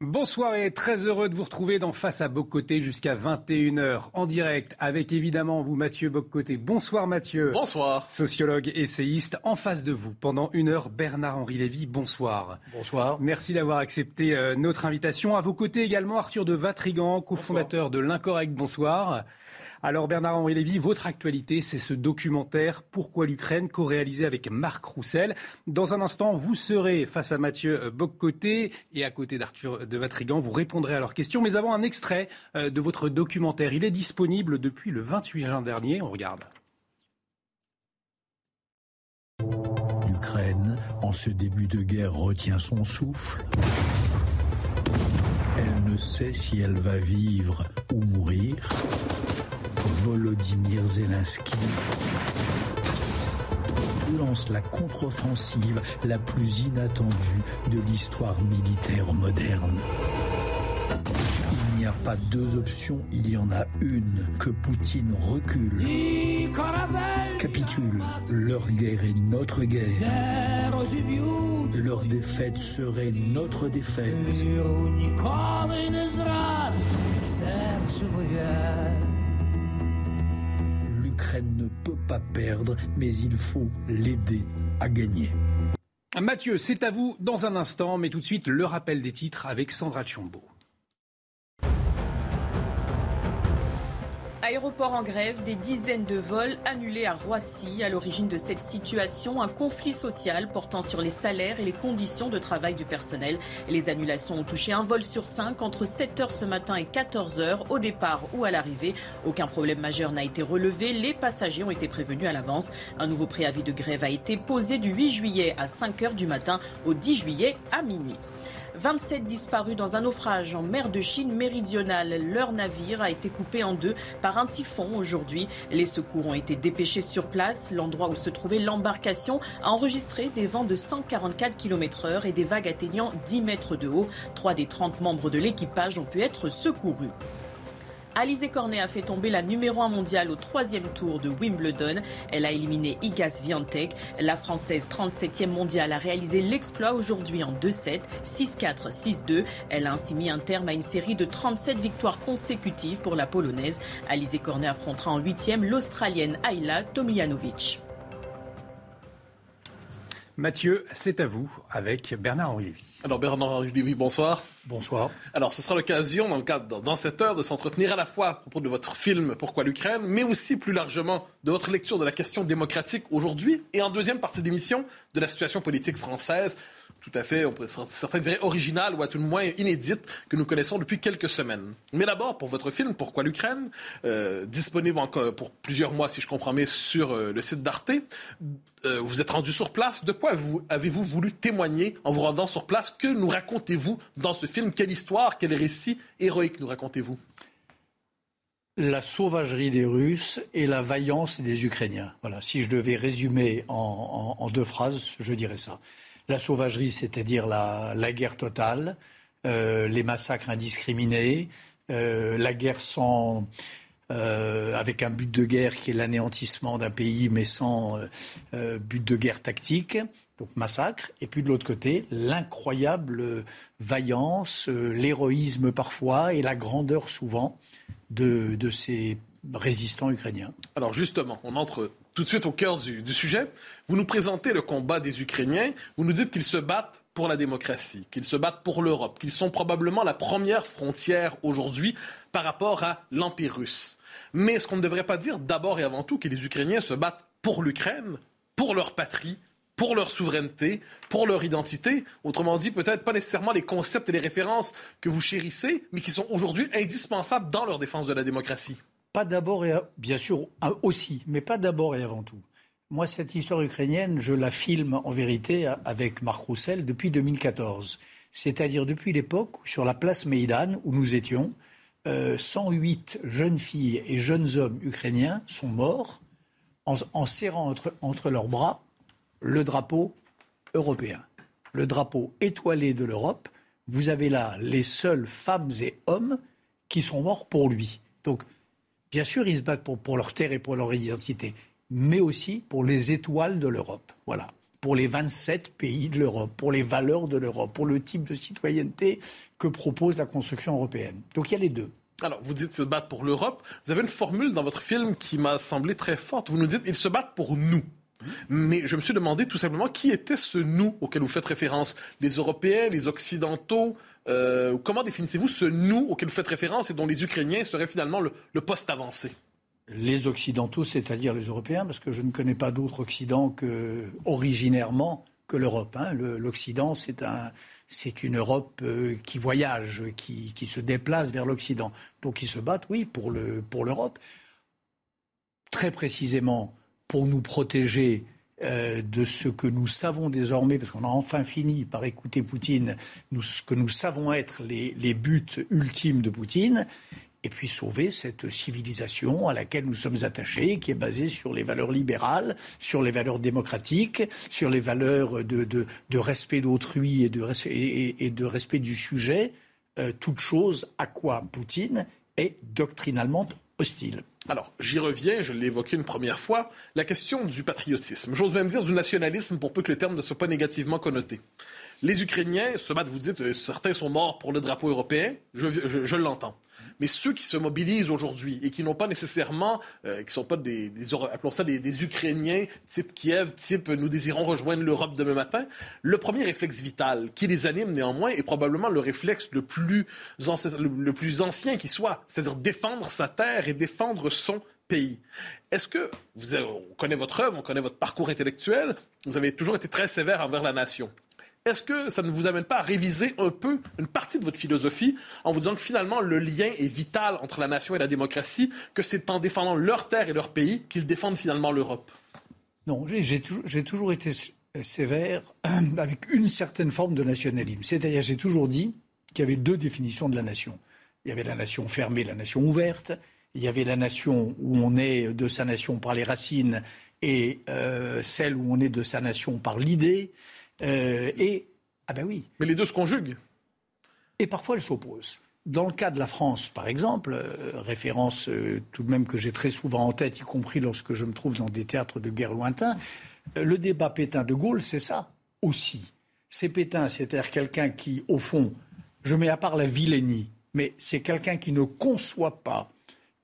Bonsoir et très heureux de vous retrouver dans Face à Boccoté jusqu'à 21h en direct avec évidemment vous Mathieu Boccoté. Bonsoir Mathieu. Bonsoir. Sociologue, essayiste, en face de vous pendant une heure Bernard-Henri Lévy. Bonsoir. Bonsoir. Merci d'avoir accepté euh, notre invitation. À vos côtés également Arthur de Vatrigan, cofondateur de l'Incorrect. Bonsoir. Alors Bernard-Henri Lévy, votre actualité, c'est ce documentaire Pourquoi l'Ukraine, co-réalisé avec Marc Roussel. Dans un instant, vous serez face à Mathieu Boccoté et à côté d'Arthur de Vatrigan. Vous répondrez à leurs questions. Mais avant, un extrait euh, de votre documentaire. Il est disponible depuis le 28 juin dernier. On regarde. L'Ukraine, en ce début de guerre, retient son souffle. Elle ne sait si elle va vivre ou mourir. Volodymyr Zelensky lance la contre-offensive la plus inattendue de l'histoire militaire moderne? Il n'y a pas deux options, il y en a une. Que Poutine recule, capitule. Leur guerre est notre guerre. Leur défaite serait notre défaite. Pas perdre, mais il faut l'aider à gagner. Mathieu, c'est à vous dans un instant, mais tout de suite le rappel des titres avec Sandra Chiombo. Aéroport en grève, des dizaines de vols annulés à Roissy. À l'origine de cette situation, un conflit social portant sur les salaires et les conditions de travail du personnel. Les annulations ont touché un vol sur cinq entre 7h ce matin et 14h au départ ou à l'arrivée. Aucun problème majeur n'a été relevé. Les passagers ont été prévenus à l'avance. Un nouveau préavis de grève a été posé du 8 juillet à 5h du matin au 10 juillet à minuit. 27 disparus dans un naufrage en mer de Chine méridionale. Leur navire a été coupé en deux par un typhon aujourd'hui. Les secours ont été dépêchés sur place. L'endroit où se trouvait l'embarcation a enregistré des vents de 144 km heure et des vagues atteignant 10 mètres de haut. Trois des 30 membres de l'équipage ont pu être secourus. Alizé Cornet a fait tomber la numéro 1 mondiale au troisième tour de Wimbledon. Elle a éliminé Igas Viantec. La Française 37e mondiale a réalisé l'exploit aujourd'hui en 2-7, 6-4, 6-2. Elle a ainsi mis un terme à une série de 37 victoires consécutives pour la Polonaise. Alizé Cornet affrontera en 8e l'Australienne Ayla Tomljanovic. Mathieu, c'est à vous avec Bernard-Henri Lévy. Alors Bernard-Henri Lévy, bonsoir. Bonsoir. Alors ce sera l'occasion, dans le cadre, dans cette heure, de s'entretenir à la fois à propos de votre film Pourquoi l'Ukraine, mais aussi plus largement de votre lecture de la question démocratique aujourd'hui et en deuxième partie d'émission de la situation politique française, tout à fait, on peut, certains diraient originale ou à tout le moins inédite que nous connaissons depuis quelques semaines. Mais d'abord, pour votre film Pourquoi l'Ukraine, euh, disponible encore pour plusieurs mois, si je comprends bien, sur euh, le site d'Arte, euh, vous êtes rendu sur place. De quoi vous, avez-vous voulu témoigner en vous rendant sur place? Que nous racontez-vous dans ce film? Quelle histoire, quel récit héroïque nous racontez-vous? La sauvagerie des Russes et la vaillance des Ukrainiens. Voilà, si je devais résumer en deux phrases, je dirais ça. La sauvagerie, c'est-à-dire la, guerre totale, euh, les massacres indiscriminés, euh, la guerre sans, euh, avec un but de guerre qui est l'anéantissement d'un pays, mais sans but de guerre tactique, donc massacre. Et puis de l'autre côté, l'incroyable vaillance, l'héroïsme parfois et la grandeur souvent de, de ces résistants ukrainiens. Alors justement, on entre tout de suite au cœur du, sujet. Vous nous présentez le combat des Ukrainiens. Vous nous dites qu'ils se battent pour la démocratie, qu'ils se battent pour l'Europe, qu'ils sont probablement la première frontière aujourd'hui par rapport à l'Empire russe. Mais est-ce qu'on ne devrait pas dire d'abord et avant tout que les Ukrainiens se battent pour l'Ukraine, pour leur patrie, pour leur souveraineté, pour leur identité. Autrement dit, peut-être pas nécessairement les concepts et les références que vous chérissez, mais qui sont aujourd'hui indispensables dans leur défense de la démocratie. Pas d'abord et bien sûr aussi, mais pas d'abord et avant tout. Moi, cette histoire ukrainienne, je la filme en vérité avec Marc Roussel depuis 2014. C'est-à-dire depuis l'époque sur la place Maïdan où nous étions, 108 euh, jeunes filles et jeunes hommes ukrainiens sont morts en, serrant entre, leurs bras le drapeau européen, le drapeau étoilé de l'Europe. Vous avez là les seules femmes et hommes qui sont morts pour lui. Donc, bien sûr, ils se battent pour, leur terre et pour leur identité, mais aussi pour les étoiles de l'Europe. Voilà pour les 27 pays de l'Europe, pour les valeurs de l'Europe, pour le type de citoyenneté que propose la construction européenne. Donc il y a les deux. Alors, vous dites se battre pour l'Europe. Vous avez une formule dans votre film qui m'a semblé très forte. Vous nous dites ils se battent pour nous. Mais je me suis demandé tout simplement qui était ce nous auquel vous faites référence? Les Européens, les Occidentaux euh, Comment définissez-vous ce nous auquel vous faites référence et dont les Ukrainiens seraient finalement le, poste avancé? Les Occidentaux, c'est-à-dire les Européens, parce que je ne connais pas d'autre Occident que, originairement que l'Europe. Hein. L'Occident, c'est un, c'est une Europe euh, qui voyage, qui, se déplace vers l'Occident. Donc ils se battent, oui, pour l'Europe. Très précisément pour nous protéger euh, de ce que nous savons désormais, parce qu'on a enfin fini par écouter Poutine, ce que nous savons être les buts ultimes de Poutine, et puis sauver cette civilisation à laquelle nous sommes attachés, qui est basée sur les valeurs libérales, sur les valeurs démocratiques, sur les valeurs de, respect d'autrui et, de, respect du sujet, euh, toute chose à quoi Poutine est doctrinalement Alors, j'y reviens, je l'ai évoqué une première fois, la question du patriotisme. J'ose même dire du nationalisme pour peu que le terme ne soit pas négativement connoté. Les Ukrainiens se battent, vous dites, euh, certains sont morts pour le drapeau européen, je, l'entends. Mais ceux qui se mobilisent aujourd'hui et qui n'ont pas nécessairement, euh, qui sont pas des, appelons ça des, Ukrainiens type Kiev, type nous désirons rejoindre l'Europe demain matin, le premier réflexe vital qui les anime néanmoins est probablement le réflexe le plus, ancien qui soit, c'est-à-dire défendre sa terre et défendre son pays. Est-ce que, vous on connaît votre œuvre, on connaît votre parcours intellectuel, vous avez toujours été très sévère envers la nation? Est-ce que ça ne vous amène pas à réviser un peu une partie de votre philosophie en vous disant que finalement le lien est vital entre la nation et la démocratie, que c'est en défendant leur terre et leur pays qu'ils défendent finalement l'Europe? Non, j'ai toujours, été sévère avec une certaine forme de nationalisme. C'est-à-dire, j'ai toujours dit qu'il y avait deux définitions de la nation. Il y avait la nation fermée, la nation ouverte. Il y avait la nation où on est de sa nation par les racines et euh, celle où on est de sa nation par l'idée. Euh, et, ah ben oui. Mais les deux se conjuguent. Et parfois elles s'opposent. Dans le cas de la France, par exemple, euh, référence euh, tout de même que j'ai très souvent en tête, y compris lorsque je me trouve dans des théâtres de guerre lointains, le débat Pétain-de Gaulle, c'est ça aussi. C'est Pétain, c'est-à-dire quelqu'un qui, au fond, je mets à part la vilainie, mais c'est quelqu'un qui ne conçoit pas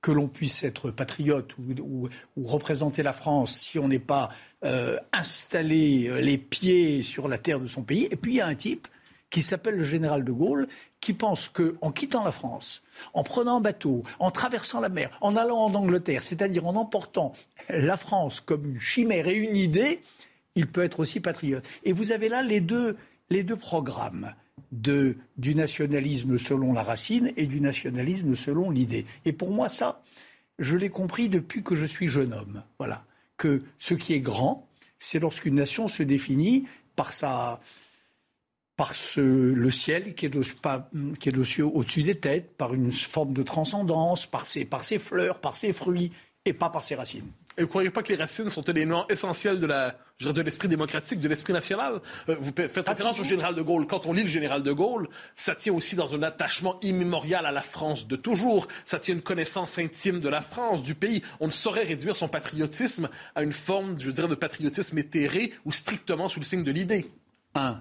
que l'on puisse être patriote ou, représenter la France si on n'est pas euh, installé euh, les pieds sur la terre de son pays. Et puis il y a un type qui s'appelle le général de Gaulle, qui pense qu'en quittant la France, en prenant un bateau, en traversant la mer, en allant en Angleterre, c'est-à-dire en emportant la France comme une chimère et une idée, il peut être aussi patriote. Et vous avez là les deux, les deux programmes de, du nationalisme selon la racine et du nationalisme selon l'idée. Et pour moi, ça, je l'ai compris depuis que je suis jeune homme. Voilà. Que ce qui est grand, c'est lorsqu'une nation se définit par sa, par ce, le ciel qui est, au-dessus des têtes, par une forme de transcendance, par par ses fleurs, par ses fruits, et pas par ses racines. Et vous ne croyez pas que les racines sont éléments essentiels de la, de l'esprit démocratique, de l'esprit national? Euh, Vous faites référence au général de Gaulle. Quand on lit le général de Gaulle, ça tient aussi dans un attachement immémorial à la France de toujours. Ça tient une connaissance intime de la France, du pays. On ne saurait réduire son patriotisme à une forme, je dirais, de patriotisme éthéré ou strictement sous le signe de l'idée. Un,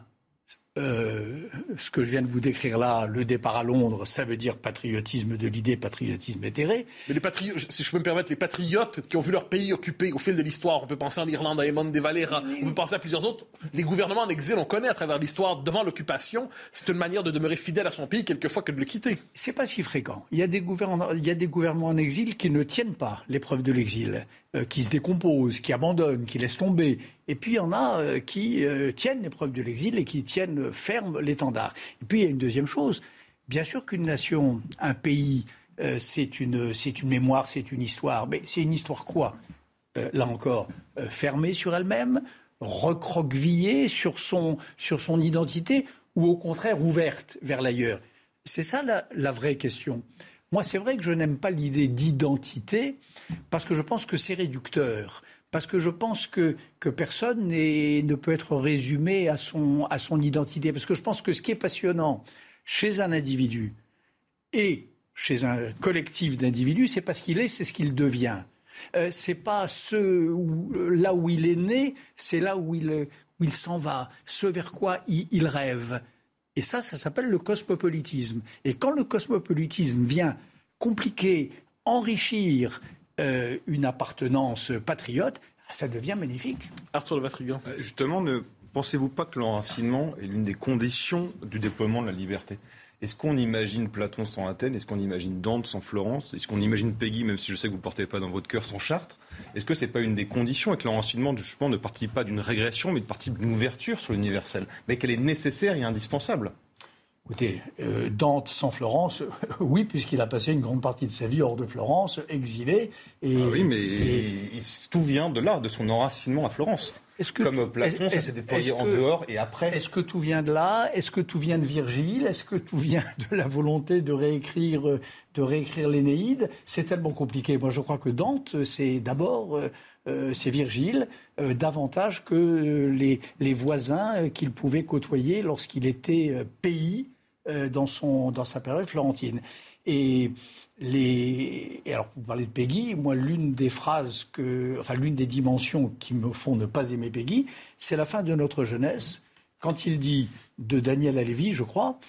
euh, ce que je viens de vous décrire là, le départ à Londres, ça veut dire patriotisme de l'idée, patriotisme éthéré. Mais les patriotes, si je peux me permettre, les patriotes qui ont vu leur pays occupé au fil de l'histoire, on peut penser en Irlande à Eamon de Valera, on peut penser à plusieurs autres. Les gouvernements en exil, on connaît à travers l'histoire, devant l'occupation, c'est une manière de demeurer fidèle à son pays quelquefois que de le quitter. C'est pas si fréquent. Il y a des gouvernements, il y a des gouvernements en exil qui ne tiennent pas l'épreuve de l'exil. Euh, qui se décomposent, qui abandonnent, qui laissent tomber. Et puis il y en a euh, qui euh, tiennent l'épreuve de l'exil et qui tiennent ferme l'étendard. Et puis il y a une deuxième chose. Bien sûr qu'une nation, un pays, c'est une, une mémoire, c'est une histoire. Mais c'est une histoire quoi là encore, fermée sur elle-même, recroquevillée sur son, sur son identité, ou au contraire ouverte vers l'ailleurs? C'est ça la, vraie question. Moi, c'est vrai que je n'aime pas l'idée d'identité parce que je pense que c'est réducteur. Parce que je pense que, que personne ne peut être résumé à son, à son identité. Parce que je pense que ce qui est passionnant chez un individu et chez un collectif d'individus, c'est pas ce qu'il est, c'est ce qu'il devient. Euh, c'est pas ce là où il est né, c'est là où il, où il s'en va, ce vers quoi il, rêve. Et ça, ça s'appelle le cosmopolitisme. Et quand le cosmopolitisme vient compliquer, enrichir euh, une appartenance patriote, ça devient magnifique. Arthur de Vatrigan. Euh, justement, ne pensez-vous pas que l'enracinement est l'une des conditions du déploiement de la liberté? Est-ce qu'on imagine Platon sans Athènes? Est-ce qu'on imagine Dante sans Florence? Est-ce qu'on imagine Peggy, même si je sais que vous ne portez pas dans votre cœur, sans Chartres? Est-ce que ce n'est pas une des conditions et que l'enracinement, ne participe pas d'une régression, mais de partie d'une ouverture sur l'universel? Mais qu'elle est nécessaire et indispensable Écoutez, euh, Dante sans Florence, oui, puisqu'il a passé une grande partie de sa vie hors de Florence, exilé. Et, ah oui, mais tout vient de là, de son enracinement à Florence. Comme Platon, ça s'est déployé en dehors et après. Est-ce que tout vient de là? Est-ce que tout vient de Virgile? Est-ce que tout vient de la volonté de réécrire, de réécrire l'Énéide? C'est tellement compliqué. Moi, je crois que Dante, c'est d'abord. Euh, c'est Virgile, euh, davantage que les, les voisins qu'il pouvait côtoyer lorsqu'il était euh, pays dans, son, dans sa période florentine. Et, les... alors, vous parlez de Peggy, moi, l'une des phrases que, enfin, l'une des dimensions qui me font ne pas aimer Peggy, c'est la fin de notre jeunesse, quand il dit de Daniel Alévi, je crois,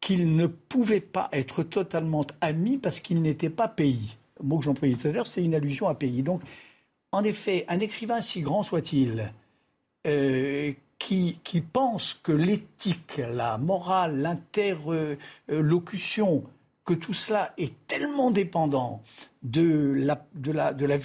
qu'il ne pouvait pas être totalement ami parce qu'il n'était pas pays. Le mot que j'employais tout à l'heure, c'est une allusion à pays. Donc, en effet, un écrivain si grand soit-il, euh, qui, qui, pense que l'éthique, la morale, l'interlocution que tout cela est tellement dépendant de la, de la, de la,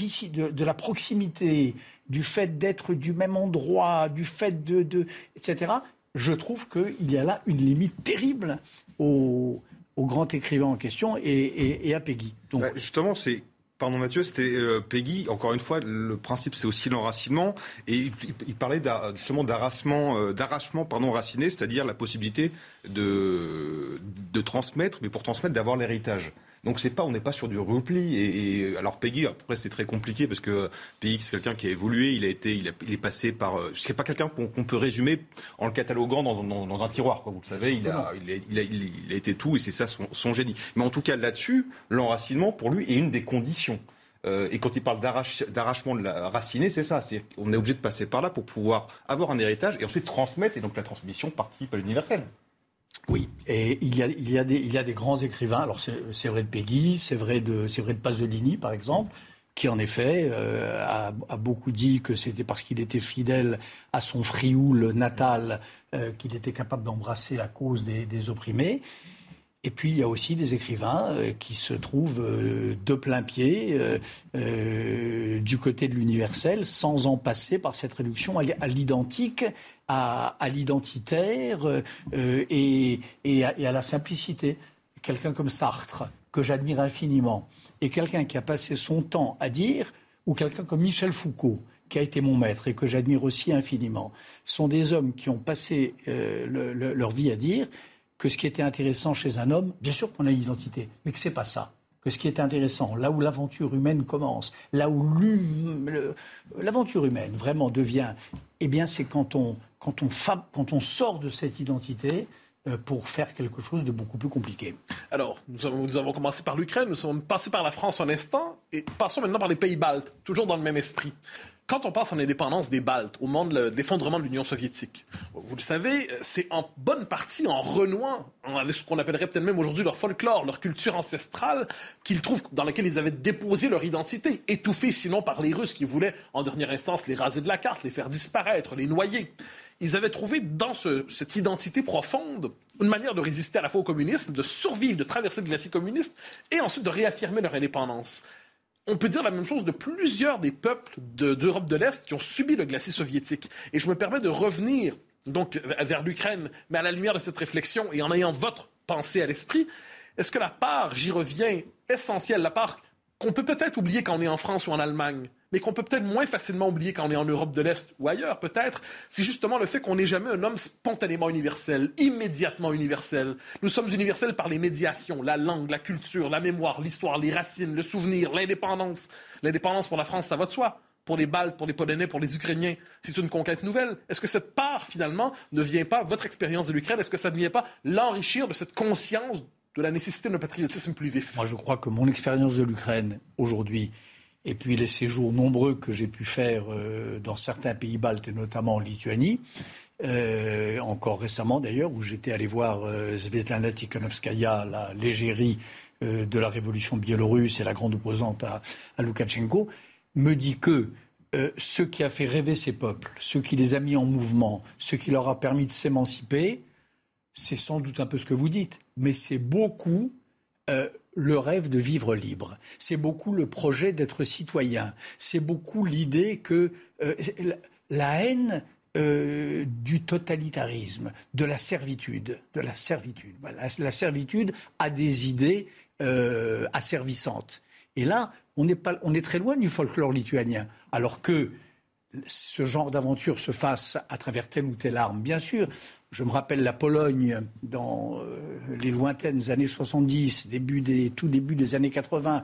proximité, du fait d'être du même endroit, du fait de, de etc., je trouve qu'il y a là une limite terrible au, au grand écrivain en question et, et, à Peggy. Donc, justement, c'est Pardon Mathieu, c'était euh, Peggy. Encore une fois, le principe c'est aussi l'enracinement. Et il, parlait justement d'arrachement, euh, d'arrachement pardon, raciné, c'est-à-dire la possibilité de, de transmettre, mais pour transmettre, d'avoir l'héritage. Donc c'est pas, on n'est pas sur du repli. Et, alors Peggy, après c'est très compliqué parce que Peggy c'est quelqu'un qui a évolué, il a été, il, est passé par, euh, c'est pas quelqu'un qu'on peut résumer en le cataloguant dans, un tiroir. Quoi, vous le savez, il a, il a, il a, été tout et c'est ça son, génie. Mais en tout cas là-dessus, l'enracinement pour lui est une des conditions. Euh, et quand il parle d'arrachement de la racinée, c'est ça. C'est on est obligé de passer par là pour pouvoir avoir un héritage et ensuite transmettre. Et donc la transmission participe à l'universel. Oui, et il y a, il y a, des, il y a des grands écrivains. Alors c'est vrai de Peggy, c'est vrai de, vrai de Pasolini par exemple, qui en effet euh, a, beaucoup dit que c'était parce qu'il était fidèle à son frioul natal euh, qu'il était capable d'embrasser la cause des, opprimés. Et puis il y a aussi des écrivains euh, qui se trouvent de plein pied du côté de l'universel sans en passer par cette réduction à l'identique à, l'identitaire euh, et, à, la simplicité. Quelqu'un comme Sartre, que j'admire infiniment, et quelqu'un qui a passé son temps à dire, ou quelqu'un comme Michel Foucault, qui a été mon maître et que j'admire aussi infiniment, sont des hommes qui ont passé euh, leur vie à dire que ce qui était intéressant chez un homme, bien sûr qu'on a une identité, mais que c'est pas ça que ce qui est intéressant, là où l'aventure humaine commence, là où l'aventure humaine vraiment devient, eh bien, c'est quand on, sort de cette identité euh, pour faire quelque chose de beaucoup plus compliqué. Alors, nous avons, nous avons commencé par l'Ukraine, nous sommes passés par la France un instant, et passons maintenant par les pays baltes, toujours dans le même esprit. Quand on passe en indépendance des Baltes, au moment de l'effondrement de l'Union soviétique, vous le savez, c'est en bonne partie en renouant avec ce qu'on appellerait peut-être même aujourd'hui leur folklore, leur culture ancestrale, qu'ils trouvent, dans laquelle ils avaient déposé leur identité, étouffée sinon par les Russes qui voulaient, en dernière instance, les raser de la carte, les faire disparaître, les noyer. Ils avaient trouvé dans cette identité profonde une manière de résister à la fois au communisme, de survivre, de traverser le glacier communiste et ensuite de réaffirmer leur indépendance on peut dire la même chose de plusieurs des peuples d'Europe de, l'Est qui ont subi le glacier soviétique. Et je me permets de revenir donc vers l'Ukraine, mais à la lumière de cette réflexion et en ayant votre pensée à l'esprit, est-ce que la part, j'y reviens, essentielle, la part qu'on peut peut-être oublier quand on est en France ou en Allemagne, mais qu'on peut peut-être moins facilement oublier quand on est en Europe de l'Est ou ailleurs, peut-être, c'est justement le fait qu'on n'est jamais un homme spontanément universel, immédiatement universel. Nous sommes universels par les médiations, la langue, la culture, la mémoire, l'histoire, les racines, le souvenir, l'indépendance. L'indépendance pour la France, ça va de soi. Pour les Baltes, pour les Polonais, pour les Ukrainiens, c'est une conquête nouvelle. Est-ce que cette part, finalement, ne vient pas, votre expérience de l'Ukraine, est-ce que ça ne vient pas l'enrichir de cette conscience de la nécessité d'un patriotisme plus vif? Moi, je crois que mon expérience de l'Ukraine, aujourd'hui, et puis les séjours nombreux que j'ai pu faire euh, dans certains pays baltes et notamment en Lituanie, euh, encore récemment d'ailleurs, où j'étais allé voir euh, Svetlana Tikhanovskaya, la légérie de la révolution biélorusse et la grande opposante à, à Loukachenko, me dit que ce qui a fait rêver ces peuples, ce qui les a mis en mouvement, ce qui leur a permis de s'émanciper, c'est sans doute un peu ce que vous dites, mais c'est beaucoup le rêve de vivre libre. C'est beaucoup le projet d'être citoyen. C'est beaucoup l'idée que euh, la haine euh, du totalitarisme, de la servitude, de la servitude. la servitude a des idées euh, asservissantes. Et là, on pas, on est très loin du folklore lituanien, alors que ce genre d'aventure se fasse à travers telle ou telle arme, bien sûr. Je me rappelle la Pologne dans euh, les lointaines années 70, début tout début des années 80.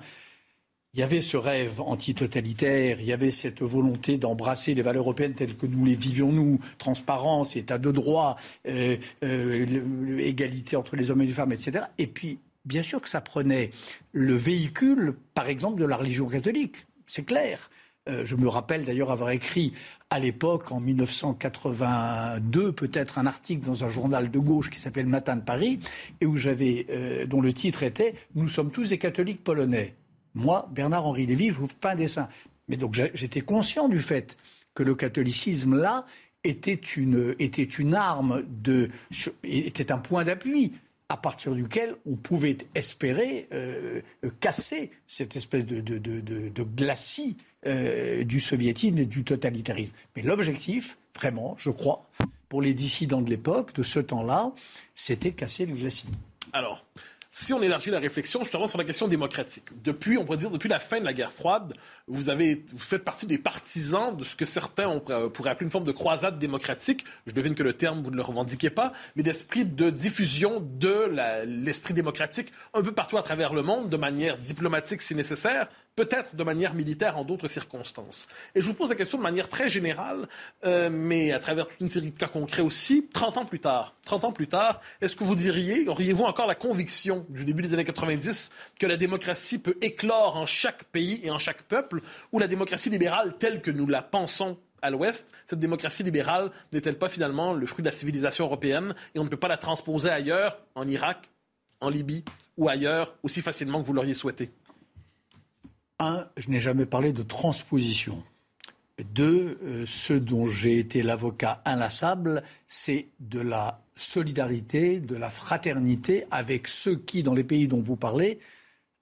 Il y avait ce rêve antitotalitaire, il y avait cette volonté d'embrasser les valeurs européennes telles que nous les vivions, nous, transparence, état de droit, euh, euh, égalité entre les hommes et les femmes, etc. Et puis, bien sûr que ça prenait le véhicule, par exemple, de la religion catholique. C'est clair. Euh, je me rappelle d'ailleurs avoir écrit à l'époque, en 1982, peut-être un article dans un journal de gauche qui s'appelait Le Matin de Paris, et où j'avais, euh, dont le titre était Nous sommes tous des catholiques polonais. Moi, Bernard-Henri Lévy, je vous pas un dessin. Mais donc j'étais conscient du fait que le catholicisme là était une, était une arme de, était un point d'appui à partir duquel on pouvait espérer euh, casser cette espèce de, de, de, de glacis euh, du soviétisme et du totalitarisme. Mais l'objectif, vraiment, je crois, pour les dissidents de l'époque, de ce temps-là, c'était casser le glacis. Alors, si on élargit la réflexion justement sur la question démocratique, depuis, on pourrait dire, depuis la fin de la guerre froide, vous, faites partie des partisans de ce que certains on pourrait appeler une forme de croisade démocratique. Je devine que le terme, vous ne le revendiquez pas, mais d'esprit de diffusion de l'esprit démocratique un peu partout à travers le monde, de manière diplomatique si nécessaire, peut-être de manière militaire en d'autres circonstances. Et je vous pose la question de manière très générale, euh, mais à travers toute une série de cas concrets aussi. 30 ans plus tard, 30 ans plus tard, est-ce que vous diriez, auriez-vous encore la conviction du début des années 90 que la démocratie peut éclore en chaque pays et en chaque peuple, ou la démocratie libérale telle que nous la pensons à l'Ouest, cette démocratie libérale n'est-elle pas finalement le fruit de la civilisation européenne et on ne peut pas la transposer ailleurs, en Irak, en Libye ou ailleurs, aussi facilement que vous l'auriez souhaité? Un, je n'ai jamais parlé de transposition. Deux, euh, ce dont j'ai été l'avocat inlassable, c'est de la solidarité, de la fraternité avec ceux qui, dans les pays dont vous parlez,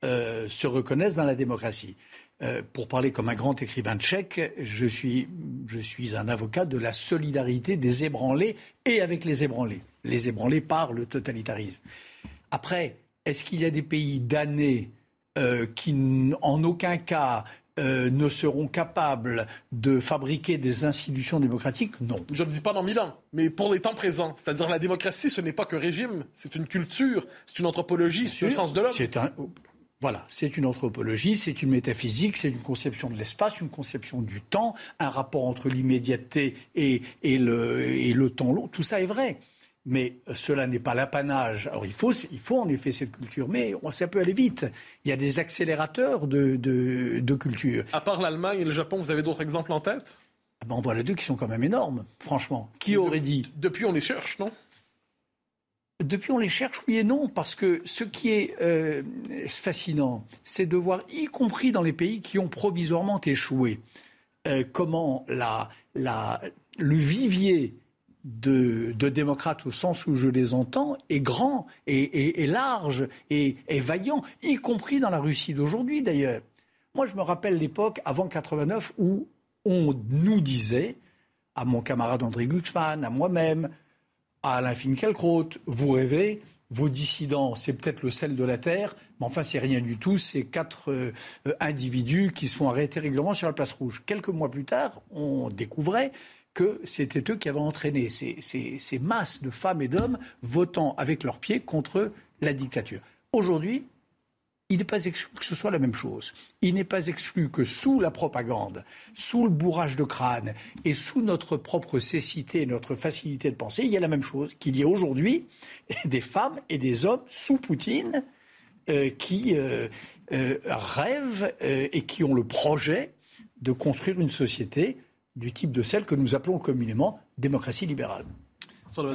euh, se reconnaissent dans la démocratie. Euh, pour parler comme un grand écrivain tchèque, je suis, je suis un avocat de la solidarité des ébranlés et avec les ébranlés. Les ébranlés par le totalitarisme. Après, est-ce qu'il y a des pays damnés euh, qui en aucun cas euh, ne seront capables de fabriquer des institutions démocratiques? Non. Je ne dis pas dans mille ans, mais pour les temps présents. C'est-à-dire la démocratie, ce n'est pas que régime, c'est une culture, c'est une anthropologie, c'est un sens de l'homme. C'est un... Voilà, c'est une anthropologie, c'est une métaphysique, c'est une conception de l'espace, une conception du temps, un rapport entre l'immédiateté et, et, le, et le temps long. Tout ça est vrai. Mais cela n'est pas l'apanage. Alors il faut, il faut en effet cette culture, mais ça peut aller vite. Il y a des accélérateurs de, de, culture. À part l'Allemagne et le Japon, vous avez d'autres exemples en tête? Ah ben On voit les deux qui sont quand même énormes, franchement. Qui aurait dit? Depuis, on les cherche, non? Depuis, on les cherche, oui et non, parce que ce qui est euh, fascinant, c'est de voir, y compris dans les pays qui ont provisoirement échoué, euh, comment la, le vivier de, démocrates au sens où je les entends est grand et, large et, vaillant, y compris dans la Russie d'aujourd'hui d'ailleurs. Moi, je me rappelle l'époque avant 89 où on nous disait, à mon camarade André Glucksmann, à moi-même, à Alain Finkielkraut, vous rêvez, vos dissidents, c'est peut-être le sel de la terre, mais enfin, c'est rien du tout. C'est quatre euh, individus qui se font arrêter régulièrement sur la place rouge. Quelques mois plus tard, on découvrait que c'était eux qui avaient entraîné ces, ces masses de femmes et d'hommes votant avec leurs pieds contre la dictature. Aujourd'hui, il n'est pas exclu que ce soit la même chose. Il n'est pas exclu que sous la propagande, sous le bourrage de crâne et sous notre propre cécité, notre facilité de penser, il y a la même chose, qu'il y ait aujourd'hui des femmes et des hommes sous Poutine euh, qui euh, euh, rêvent et qui ont le projet de construire une société du type de celle que nous appelons communément démocratie libérale.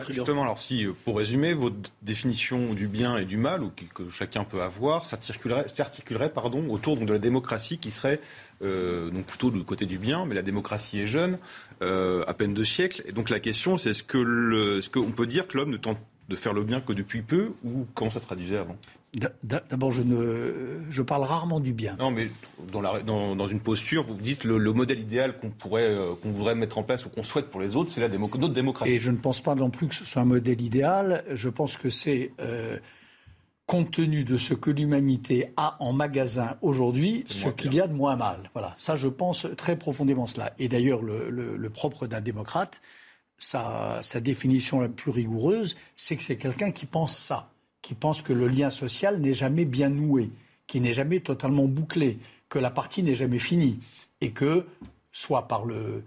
Justement, alors si, euh, pour résumer, votre définition du bien et du mal, ou que chacun peut avoir, s'articulerait pardon, autour donc, de la démocratie qui serait euh, donc plutôt du côté du bien, mais la démocratie est jeune, euh, à peine deux siècles. Et donc la question, c'est est-ce qu'on est qu'on peut dire que l'homme ne tente de faire le bien que depuis peu, ou comment ça se traduisait avant? D'abord, je, ne, je parle rarement du bien. Non, mais dans, la, dans, dans une posture, vous dites le, le modèle idéal qu'on pourrait, euh, qu'on voudrait mettre en place ou qu'on souhaite pour les autres, c'est la notre démocratie. Et je ne pense pas non plus que ce soit un modèle idéal. Je pense que c'est, euh, compte tenu de ce que l'humanité a en magasin aujourd'hui, ce qu'il y a de moins mal. Voilà, ça, je pense très profondément cela. Et d'ailleurs, le, le, le propre d'un démocrate, sa, sa définition la plus rigoureuse, c'est que c'est quelqu'un qui pense ça qui pense que le lien social n'est jamais bien noué, qui n'est jamais totalement bouclé, que la partie n'est jamais finie, et que, soit par, le,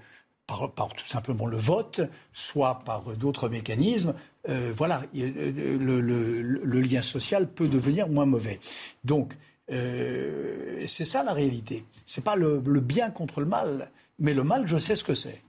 par, tout simplement le vote, soit par d'autres mécanismes, euh, voilà, euh, le, lien social peut devenir moins mauvais. Donc, euh, c'est ça la réalité. C'est pas le, bien contre le mal, mais le mal, je sais ce que c'est.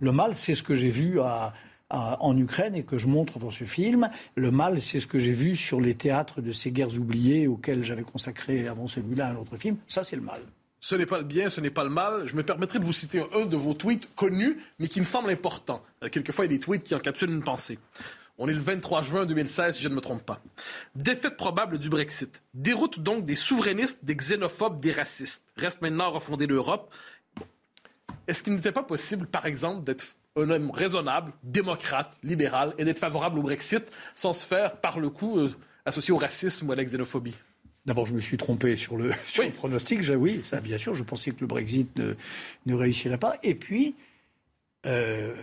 Le mal, c'est ce que j'ai vu à, en Ukraine et que je montre dans ce film. Le mal, c'est ce que j'ai vu sur les théâtres de ces guerres oubliées auxquelles j'avais consacré avant celui-là un autre film. Ça, c'est le mal. Ce n'est pas le bien, ce n'est pas le mal. Je me permettrai de vous citer un de vos tweets connus, mais qui me semble important. Euh, quelquefois, il y a des tweets qui encapsulent une pensée. On est le 23 juin 2016, si je ne me trompe pas. Défaite probable du Brexit. Déroute donc des souverainistes, des xénophobes, des racistes. Reste maintenant à refonder l'Europe. Est-ce qu'il n'était pas possible, par exemple, d'être un homme raisonnable, démocrate, libéral, et d'être favorable au Brexit sans se faire, par le coup, euh, associer au racisme ou à la xénophobie. D'abord, je me suis trompé sur le, pronostic. oui, ça, bien sûr, je pensais que le Brexit ne, réussirait pas. Et puis, euh,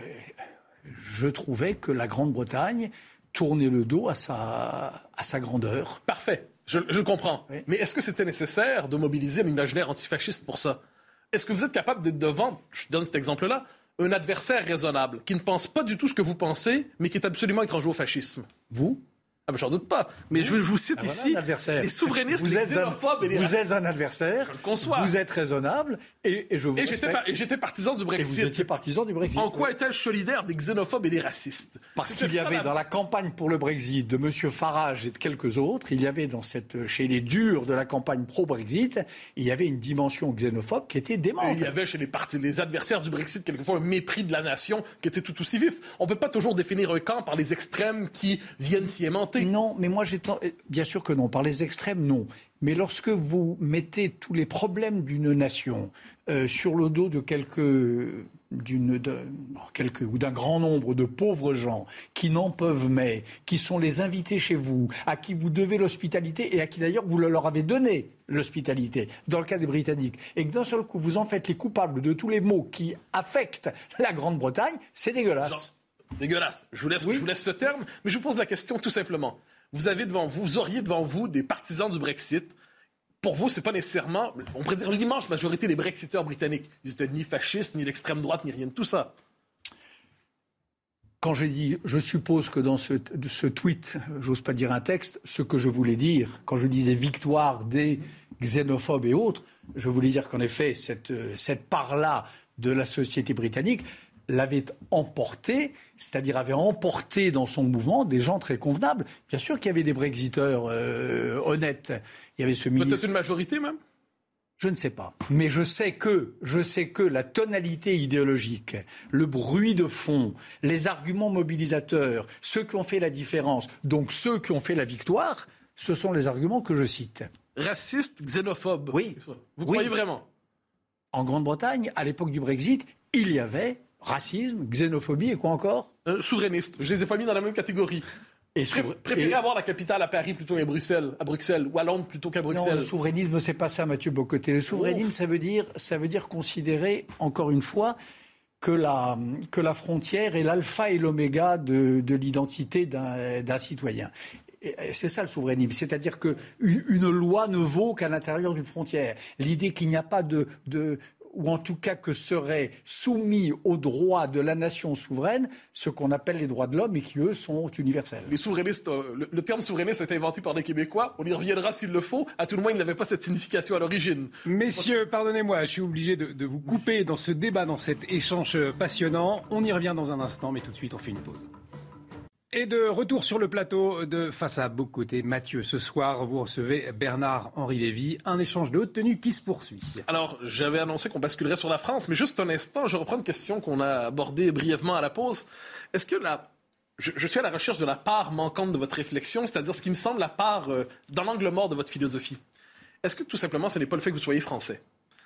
je trouvais que la Grande-Bretagne tournait le dos à sa, à sa grandeur. Parfait, je, le comprends. Mais est-ce que c'était nécessaire de mobiliser l'imaginaire antifasciste pour ça? Est-ce que vous êtes capable d'être devant, je donne cet exemple-là, un adversaire raisonnable, qui ne pense pas du tout ce que vous pensez, mais qui est absolument étranger au fascisme. Vous? Ah ben j'en doute pas. Mais je, vous cite ah, ici les souverainistes, vous les xénophobes et les Vous êtes un adversaire. Vous êtes raisonnable et, et je vous Et j'étais partisan du Brexit. Et vous étiez partisan du Brexit. En quoi est-elle solidaire des xénophobes et des racistes? Parce qu'il y avait dans la campagne pour le Brexit de M. Farage et de quelques autres, il y avait dans cette chez les durs de la campagne pro-Brexit, il y avait une dimension xénophobe qui était démente. il y avait chez les, partis, les adversaires du Brexit quelquefois un mépris de la nation qui était tout aussi vif. On peut pas toujours définir un camp par les extrêmes qui viennent s'y aimanter. Non, mais moi j'ai bien sûr que non. Par les extrêmes, non. Mais lorsque vous mettez tous les problèmes d'une nation euh, sur le dos de quelques, d'une, quelques ou d'un grand nombre de pauvres gens qui n'en peuvent mais, qui sont les invités chez vous, à qui vous devez l'hospitalité et à qui d'ailleurs vous leur avez donné l'hospitalité, dans le cas des Britanniques, et que d'un seul coup vous en faites les coupables de tous les maux qui affectent la Grande-Bretagne, c'est dégueulasse. Dégueulasse. Je vous, laisse, je vous laisse ce terme, mais je vous pose la question tout simplement. Vous avez devant vous, vous auriez devant vous des partisans du Brexit. Pour vous, c'est pas nécessairement, on pourrait dire l'immense majorité des Brexiteurs britanniques. Ils étaient ni fascistes, ni l'extrême droite, ni rien de tout ça. Quand j'ai dit, je suppose que dans ce, ce tweet, j'ose pas dire un texte, ce que je voulais dire, quand je disais victoire des xénophobes et autres, je voulais dire qu'en effet, cette, cette part-là de la société britannique, l'avait emporté, c'est-à-dire avait emporté dans son mouvement des gens très convenables. Bien sûr qu'il y avait des Brexiteurs euh, honnêtes. Il y avait ce Peut-être une majorité même? Je ne sais pas. Mais je sais que, je sais que la tonalité idéologique, le bruit de fond, les arguments mobilisateurs, ceux qui ont fait la différence, donc ceux qui ont fait la victoire, ce sont les arguments que je cite. Raciste, xénophobe. Oui. Vous croyez vraiment? En Grande-Bretagne, à l'époque du Brexit, il y avait racisme, xénophobie et quoi encore? Euh, Souverainiste. Je ne les ai pas mis dans la même catégorie. Et Préférez avoir la capitale à Paris plutôt qu'à Bruxelles, à Bruxelles, ou à Londres plutôt qu'à Bruxelles. Non, le souverainisme, c'est pas ça, Mathieu Bocoté. Le souverainisme, ça veut dire, ça veut dire considérer, encore une fois, que la, que la frontière est l'alpha et l'oméga de, de l'identité d'un citoyen. C'est ça le souverainisme, c'est-à-dire qu'une une loi ne vaut qu'à l'intérieur d'une frontière. L'idée qu'il n'y a pas de, de, ou en tout cas que seraient soumis aux droits de la nation souveraine ce qu'on appelle les droits de l'homme et qui, eux, sont universels. Les souverainistes, euh, le, terme souverainiste a été inventé par les Québécois. On y reviendra s'il le faut. À tout le moins, il n'avait pas cette signification à l'origine. Messieurs, pardonnez-moi, je suis obligé de, de vous couper dans ce débat, dans cet échange passionnant. On y revient dans un instant, mais tout de suite, on fait une pause. Et de retour sur le plateau de Face à Côté, Mathieu, ce soir, vous recevez Bernard-Henri Lévy. Un échange de haute tenue qui se poursuit. Alors, j'avais annoncé qu'on basculerait sur la France, mais juste un instant, je reprends une question qu'on a abordée brièvement à la pause. Est-ce que la je, suis à la recherche de la part manquante de votre réflexion, c'est-à-dire ce qui me semble la part euh, dans l'angle mort de votre philosophie? Est-ce que tout simplement ce n'est pas le fait que vous soyez français?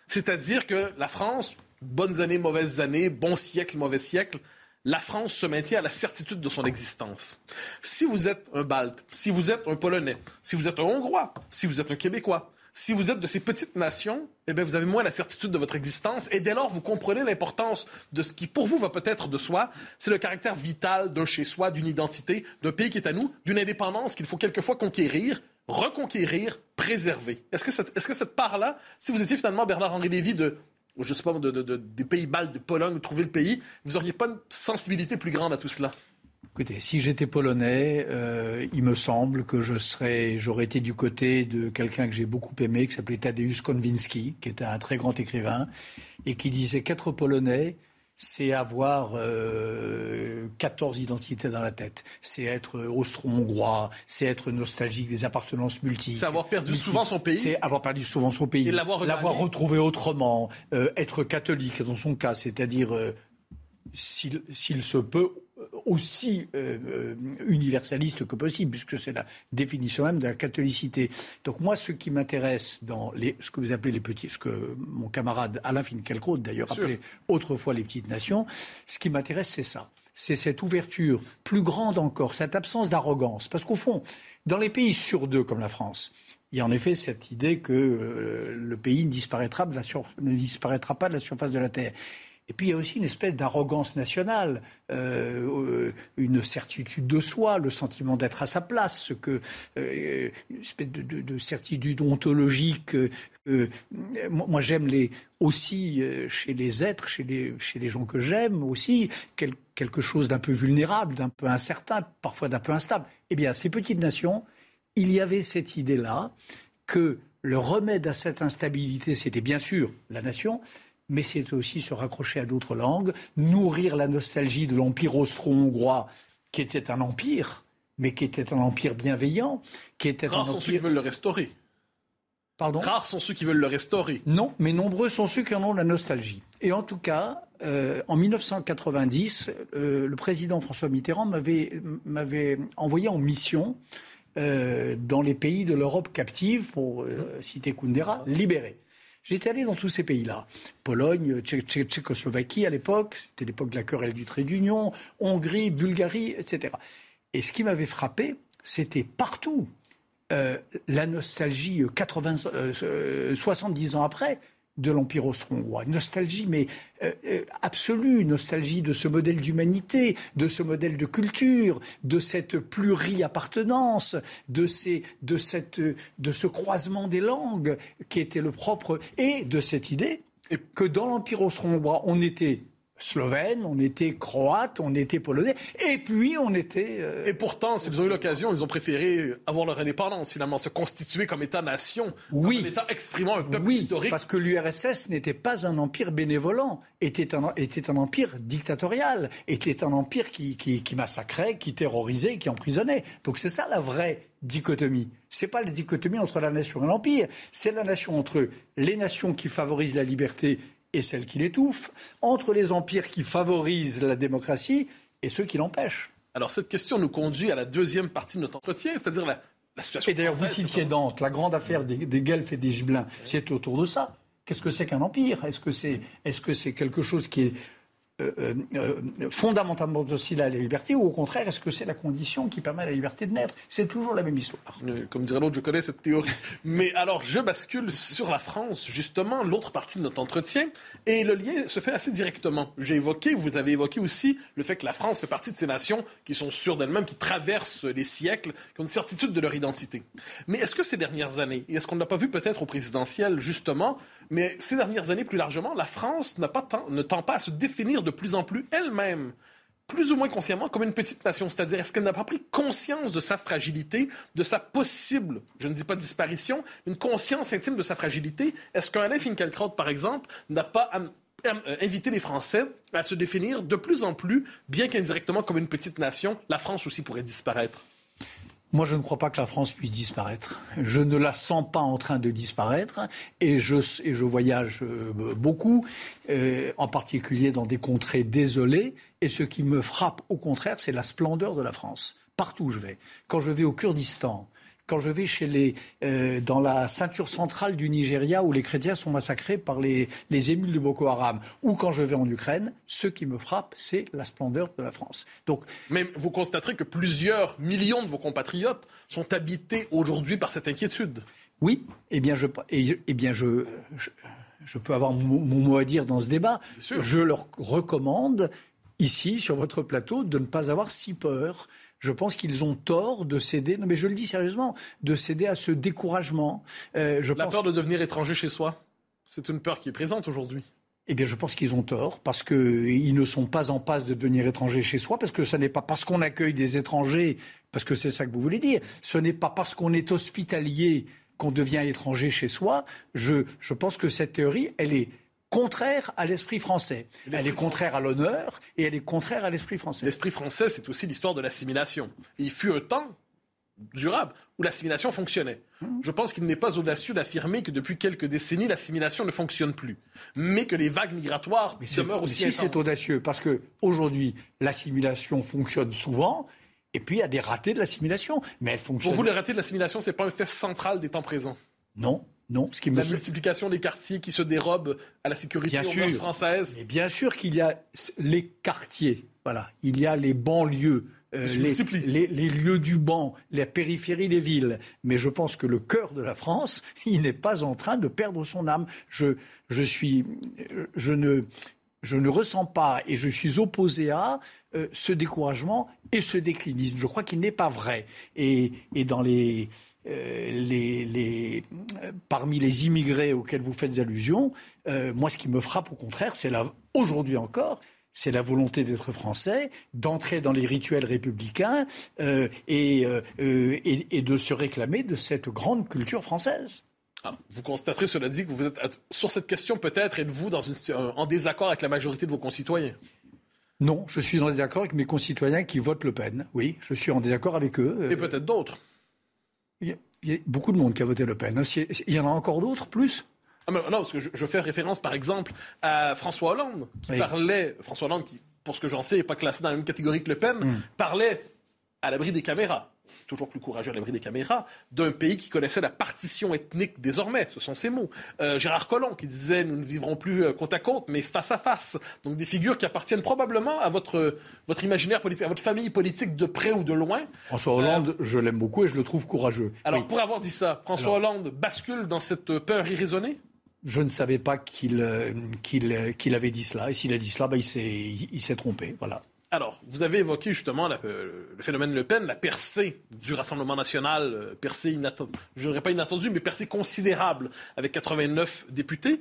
C'est-à-dire que la France, bonnes années, mauvaises années, bon siècle, mauvais siècle, la France se maintient à la certitude de son existence. Si vous êtes un Balte, si vous êtes un Polonais, si vous êtes un Hongrois, si vous êtes un Québécois, si vous êtes de ces petites nations, eh bien, vous avez moins la certitude de votre existence et dès lors, vous comprenez l'importance de ce qui, pour vous, va peut-être de soi. C'est le caractère vital d'un chez-soi, d'une identité, d'un pays qui est à nous, d'une indépendance qu'il faut quelquefois conquérir, reconquérir, préserver. Est-ce que cette, est-ce que cette part-là, si vous étiez finalement Bernard-Henri Lévy de je sais pas, des pays baltes, de Pologne, trouver le pays, vous n'auriez pas une sensibilité plus grande à tout cela? Écoutez, si j'étais polonais, euh, il me semble que je serais, j'aurais été du côté de quelqu'un que j'ai beaucoup aimé, qui s'appelait Tadeusz Konviński, qui était un très grand écrivain, et qui disait qu'être polonais, c'est avoir euh, 14 identités dans la tête. C'est être austro-hongrois, c'est être nostalgique des appartenances multiples. C'est avoir perdu souvent son pays. C'est avoir perdu souvent son pays. Et l'avoir retrouvé autrement. Euh, être catholique dans son cas, c'est-à-dire, euh, s'il se peut, aussi euh, euh, universaliste que possible, puisque c'est la définition même de la catholicité. Donc moi, ce qui m'intéresse dans les, ce que vous appelez les petits, ce que mon camarade Alain Finkielkraut d'ailleurs appelait autrefois les petites nations, ce qui m'intéresse, c'est ça. C'est cette ouverture plus grande encore, cette absence d'arrogance. Parce qu'au fond, dans les pays sur deux comme la France, il y a en effet cette idée que euh, le pays ne disparaîtra, ne disparaîtra pas de la surface de la Terre. Et puis il y a aussi une espèce d'arrogance nationale, euh, une certitude de soi, le sentiment d'être à sa place, ce que, euh, une espèce de, certitude ontologique. moi j'aime les, aussi euh, chez les êtres, chez les gens que j'aime aussi, quelque chose d'un peu vulnérable, d'un peu incertain, parfois d'un peu instable. Eh bien, ces petites nations, il y avait cette idée-là que le remède à cette instabilité, c'était bien sûr la nation, mais c'est aussi se raccrocher à d'autres langues, nourrir la nostalgie de l'empire austro-hongrois, qui était un empire, mais qui était un empire bienveillant, qui était Rares un empire... sont ceux qui veulent le restaurer. Pardon? Rares sont ceux qui veulent le restaurer. Non, mais nombreux sont ceux qui en ont la nostalgie. Et en tout cas, euh, en 1990, euh, le président François Mitterrand m'avait envoyé en mission euh, dans les pays de l'Europe captive, pour citer Kundera, libérés. J'étais allé dans tous ces pays-là. Pologne, Tchécoslovaquie à l'époque, c'était l'époque de la querelle du trait d'union, Hongrie, Bulgarie, etc. Et ce qui m'avait frappé, c'était partout euh, la nostalgie 80, euh, 70 euh, ans après de l'Empire austro-hongrois. Une nostalgie, mais euh, euh, absolue, une nostalgie de ce modèle d'humanité, de ce modèle de culture, de cette pluri-appartenance, de, de ce croisement des langues qui était le propre, et de cette idée que dans l'Empire austro-hongrois, on était slovène, on était croate, on était polonais, et puis on était... Euh, et pourtant, s'ils ont eu l'occasion, ils ont préféré avoir leur indépendance, finalement, se constituer comme État-nation, oui. comme un État exprimant un peuple oui, historique. parce que l'URSS n'était pas un empire bénévolent, était un, était un empire dictatorial, était un empire qui, qui, qui massacrait, qui terrorisait, qui emprisonnait. Donc c'est ça la vraie dichotomie. C'est pas la dichotomie entre la nation et l'empire, c'est la nation entre les nations qui favorisent la liberté et celle qui l'étouffe, entre les empires qui favorisent la démocratie et ceux qui l'empêchent. Alors cette question nous conduit à la deuxième partie de notre entretien, c'est-à-dire la, situation. Et d'ailleurs, vous citiez Dante, la grande affaire des, Guelfes et des Gibelins, c'est autour de ça. Qu'est-ce que c'est qu'un empire? Est-ce que c'est est -ce c'est quelque chose qui est euh, euh, fondamentalement hostile à la liberté ou au contraire, est-ce que c'est la condition qui permet à la liberté de naître? C'est toujours la même histoire. Comme dirait l'autre, je connais cette théorie. Mais alors, je bascule sur la France, justement, l'autre partie de notre entretien, et le lien se fait assez directement. J'ai évoqué, vous avez évoqué aussi le fait que la France fait partie de ces nations qui sont sûres d'elles-mêmes, qui traversent les siècles, qui ont une certitude de leur identité. Mais est-ce que ces dernières années, et est-ce qu'on ne l'a pas vu peut-être au présidentiel, justement, mais ces dernières années plus largement, la France ne tend pas à se définir de plus en plus elle-même plus ou moins consciemment comme une petite nation. C'est-à-dire, est-ce qu'elle n'a pas pris conscience de sa fragilité, de sa possible, je ne dis pas disparition, une conscience intime de sa fragilité? Est-ce qu'Alain Finkielkraut, par exemple, n'a pas euh, invité les Français à se définir de plus en plus, bien qu'indirectement, comme une petite nation? La France aussi pourrait disparaître? Moi, je ne crois pas que la France puisse disparaître. Je ne la sens pas en train de disparaître et je, voyage euh, beaucoup, euh, en particulier dans des contrées désolées. Et ce qui me frappe, au contraire, c'est la splendeur de la France. Partout où je vais. Quand je vais au Kurdistan, quand je vais chez les, euh, dans la ceinture centrale du Nigeria où les chrétiens sont massacrés par les, les émules de Boko Haram, ou quand je vais en Ukraine, ce qui me frappe, c'est la splendeur de la France. Donc, Mais vous constaterez que plusieurs millions de vos compatriotes sont habités aujourd'hui par cette inquiétude. Oui, eh bien, je, eh bien je, je, peux avoir mon, mot à dire dans ce débat. Je leur recommande ici, sur votre plateau, de ne pas avoir si peur je pense qu'ils ont tort de céder, non mais je le dis sérieusement, de céder à ce découragement. Euh, je La peur de devenir étranger chez soi, c'est une peur qui est présente aujourd'hui. Eh bien, je pense qu'ils ont tort parce qu'ils ne sont pas en passe de devenir étrangers chez soi, parce que ce n'est pas parce qu'on accueille des étrangers, parce que c'est ça que vous voulez dire, ce n'est pas parce qu'on est hospitalier qu'on devient étranger chez soi. Je, je pense que cette théorie, elle est contraire à l'esprit français. Elle est contraire à l'honneur et elle est contraire à l'esprit français. L'esprit français, c'est aussi l'histoire de l'assimilation. Il fut un temps durable où l'assimilation fonctionnait. Mmh. Je pense qu'il n'est pas audacieux d'affirmer que depuis quelques décennies, l'assimilation ne fonctionne plus, mais que les vagues migratoires demeurent aussi si c'est audacieux, parce que aujourd'hui, l'assimilation fonctionne souvent, et puis il y a des ratés de l'assimilation, mais elle fonctionne. Pour vous, les ratés de l'assimilation, c'est pas un fait central des temps présents? Non, non, ce qui me... La multiplication des quartiers qui se dérobent à la sécurité française. Et bien sûr qu'il y a les quartiers, voilà. Il y a les banlieues, euh, les, lieux du banc, la périphérie des villes. Mais je pense que le cœur de la France, il n'est pas en train de perdre son âme. Je, je suis, je ne, je ne ressens pas et je suis opposé à euh, ce découragement et ce déclinisme. Je crois qu'il n'est pas vrai. Et, dans les euh, les, parmi les immigrés auxquels vous faites allusion, euh, moi, ce qui me frappe au contraire, c'est aujourd'hui encore, c'est la volonté d'être français, d'entrer dans les rituels républicains et, et, de se réclamer de cette grande culture française. Ah, vous constaterez, cela dit, que vous êtes sur cette question peut-être êtes-vous dans en désaccord avec la majorité de vos concitoyens? Non, je suis en désaccord avec mes concitoyens qui votent Le Pen. Oui, je suis en désaccord avec eux. Et peut-être d'autres. Il y a beaucoup de monde qui a voté Le Pen. Hein. Il y en a encore d'autres, plus? Ah, non, parce que je, fais référence, par exemple, à François Hollande, qui parlait, François Hollande, qui, pour ce que j'en sais, n'est pas classé dans la même catégorie que Le Pen, hmm. parlait à l'abri des caméras toujours plus courageux à l'abri des caméras, d'un pays qui connaissait la partition ethnique désormais. Ce sont ces mots. Euh, Gérard Collomb qui disait nous ne vivrons plus euh, côte à côte, mais face à face. Donc des figures qui appartiennent probablement à votre, votre imaginaire politique, à votre famille politique de près ou de loin. François Hollande, je l'aime beaucoup et je le trouve courageux. Alors pour avoir dit ça, François Hollande bascule dans cette peur irraisonnée? Je ne savais pas qu'il euh, qu'il avait dit cela. Et s'il a dit cela, bah, il s'est trompé. Voilà. Alors, vous avez évoqué justement euh, le phénomène Le Pen, la percée du Rassemblement national, euh, percée inattendue, je dirais pas inattendue, mais percée considérable avec 89 députés.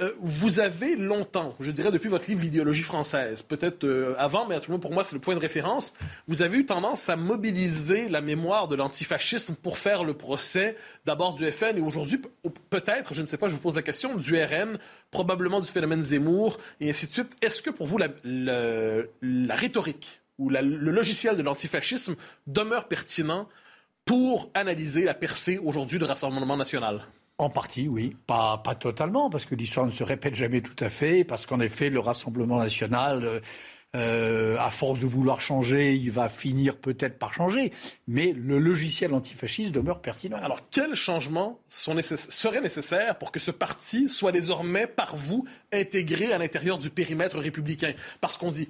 Euh, vous avez longtemps, je dirais depuis votre livre L'idéologie française, peut-être euh, avant, mais à pour moi c'est le point de référence, vous avez eu tendance à mobiliser la mémoire de l'antifascisme pour faire le procès d'abord du FN et aujourd'hui peut-être, je ne sais pas, je vous pose la question, du RN, probablement du phénomène Zemmour et ainsi de suite. Est-ce que pour vous la rhétorique ou le logiciel de l'antifascisme demeure pertinent pour analyser la percée aujourd'hui du Rassemblement national? En partie, oui. Pas, totalement, parce que l'histoire ne se répète jamais tout à fait, parce qu'en effet, le Rassemblement national euh, Euh, à force de vouloir changer, il va finir peut-être par changer. Mais le logiciel antifasciste demeure pertinent. Alors, quels changements seraient nécessaires pour que ce parti soit désormais par vous intégré à l'intérieur du périmètre républicain? Parce qu'on dit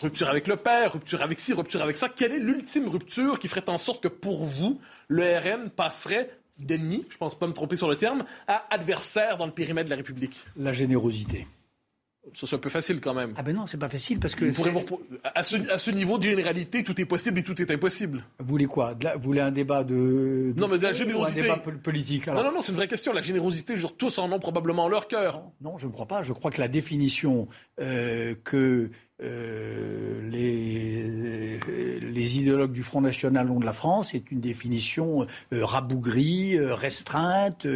rupture avec le père, rupture avec ci, rupture avec ça. Quelle est l'ultime rupture qui ferait en sorte que pour vous, le RN passerait d'ennemi, je pense pas me tromper sur le terme, à adversaire dans le périmètre de la République La générosité. Ça, c'est un peu facile quand même. Ah ben non, c'est pas facile parce que... à, ce, à, ce, niveau de généralité, tout est possible et tout est impossible. Vous voulez quoi? Vous voulez un débat de... non, mais de la générosité... un débat politique Non, non, non, c'est une vraie question. La générosité, je tous en ont probablement leur cœur. Non, je ne crois pas. Je crois que la définition euh, que euh, les, les, idéologues du Front National ont de la France est une définition euh, rabougrie, euh, restreinte,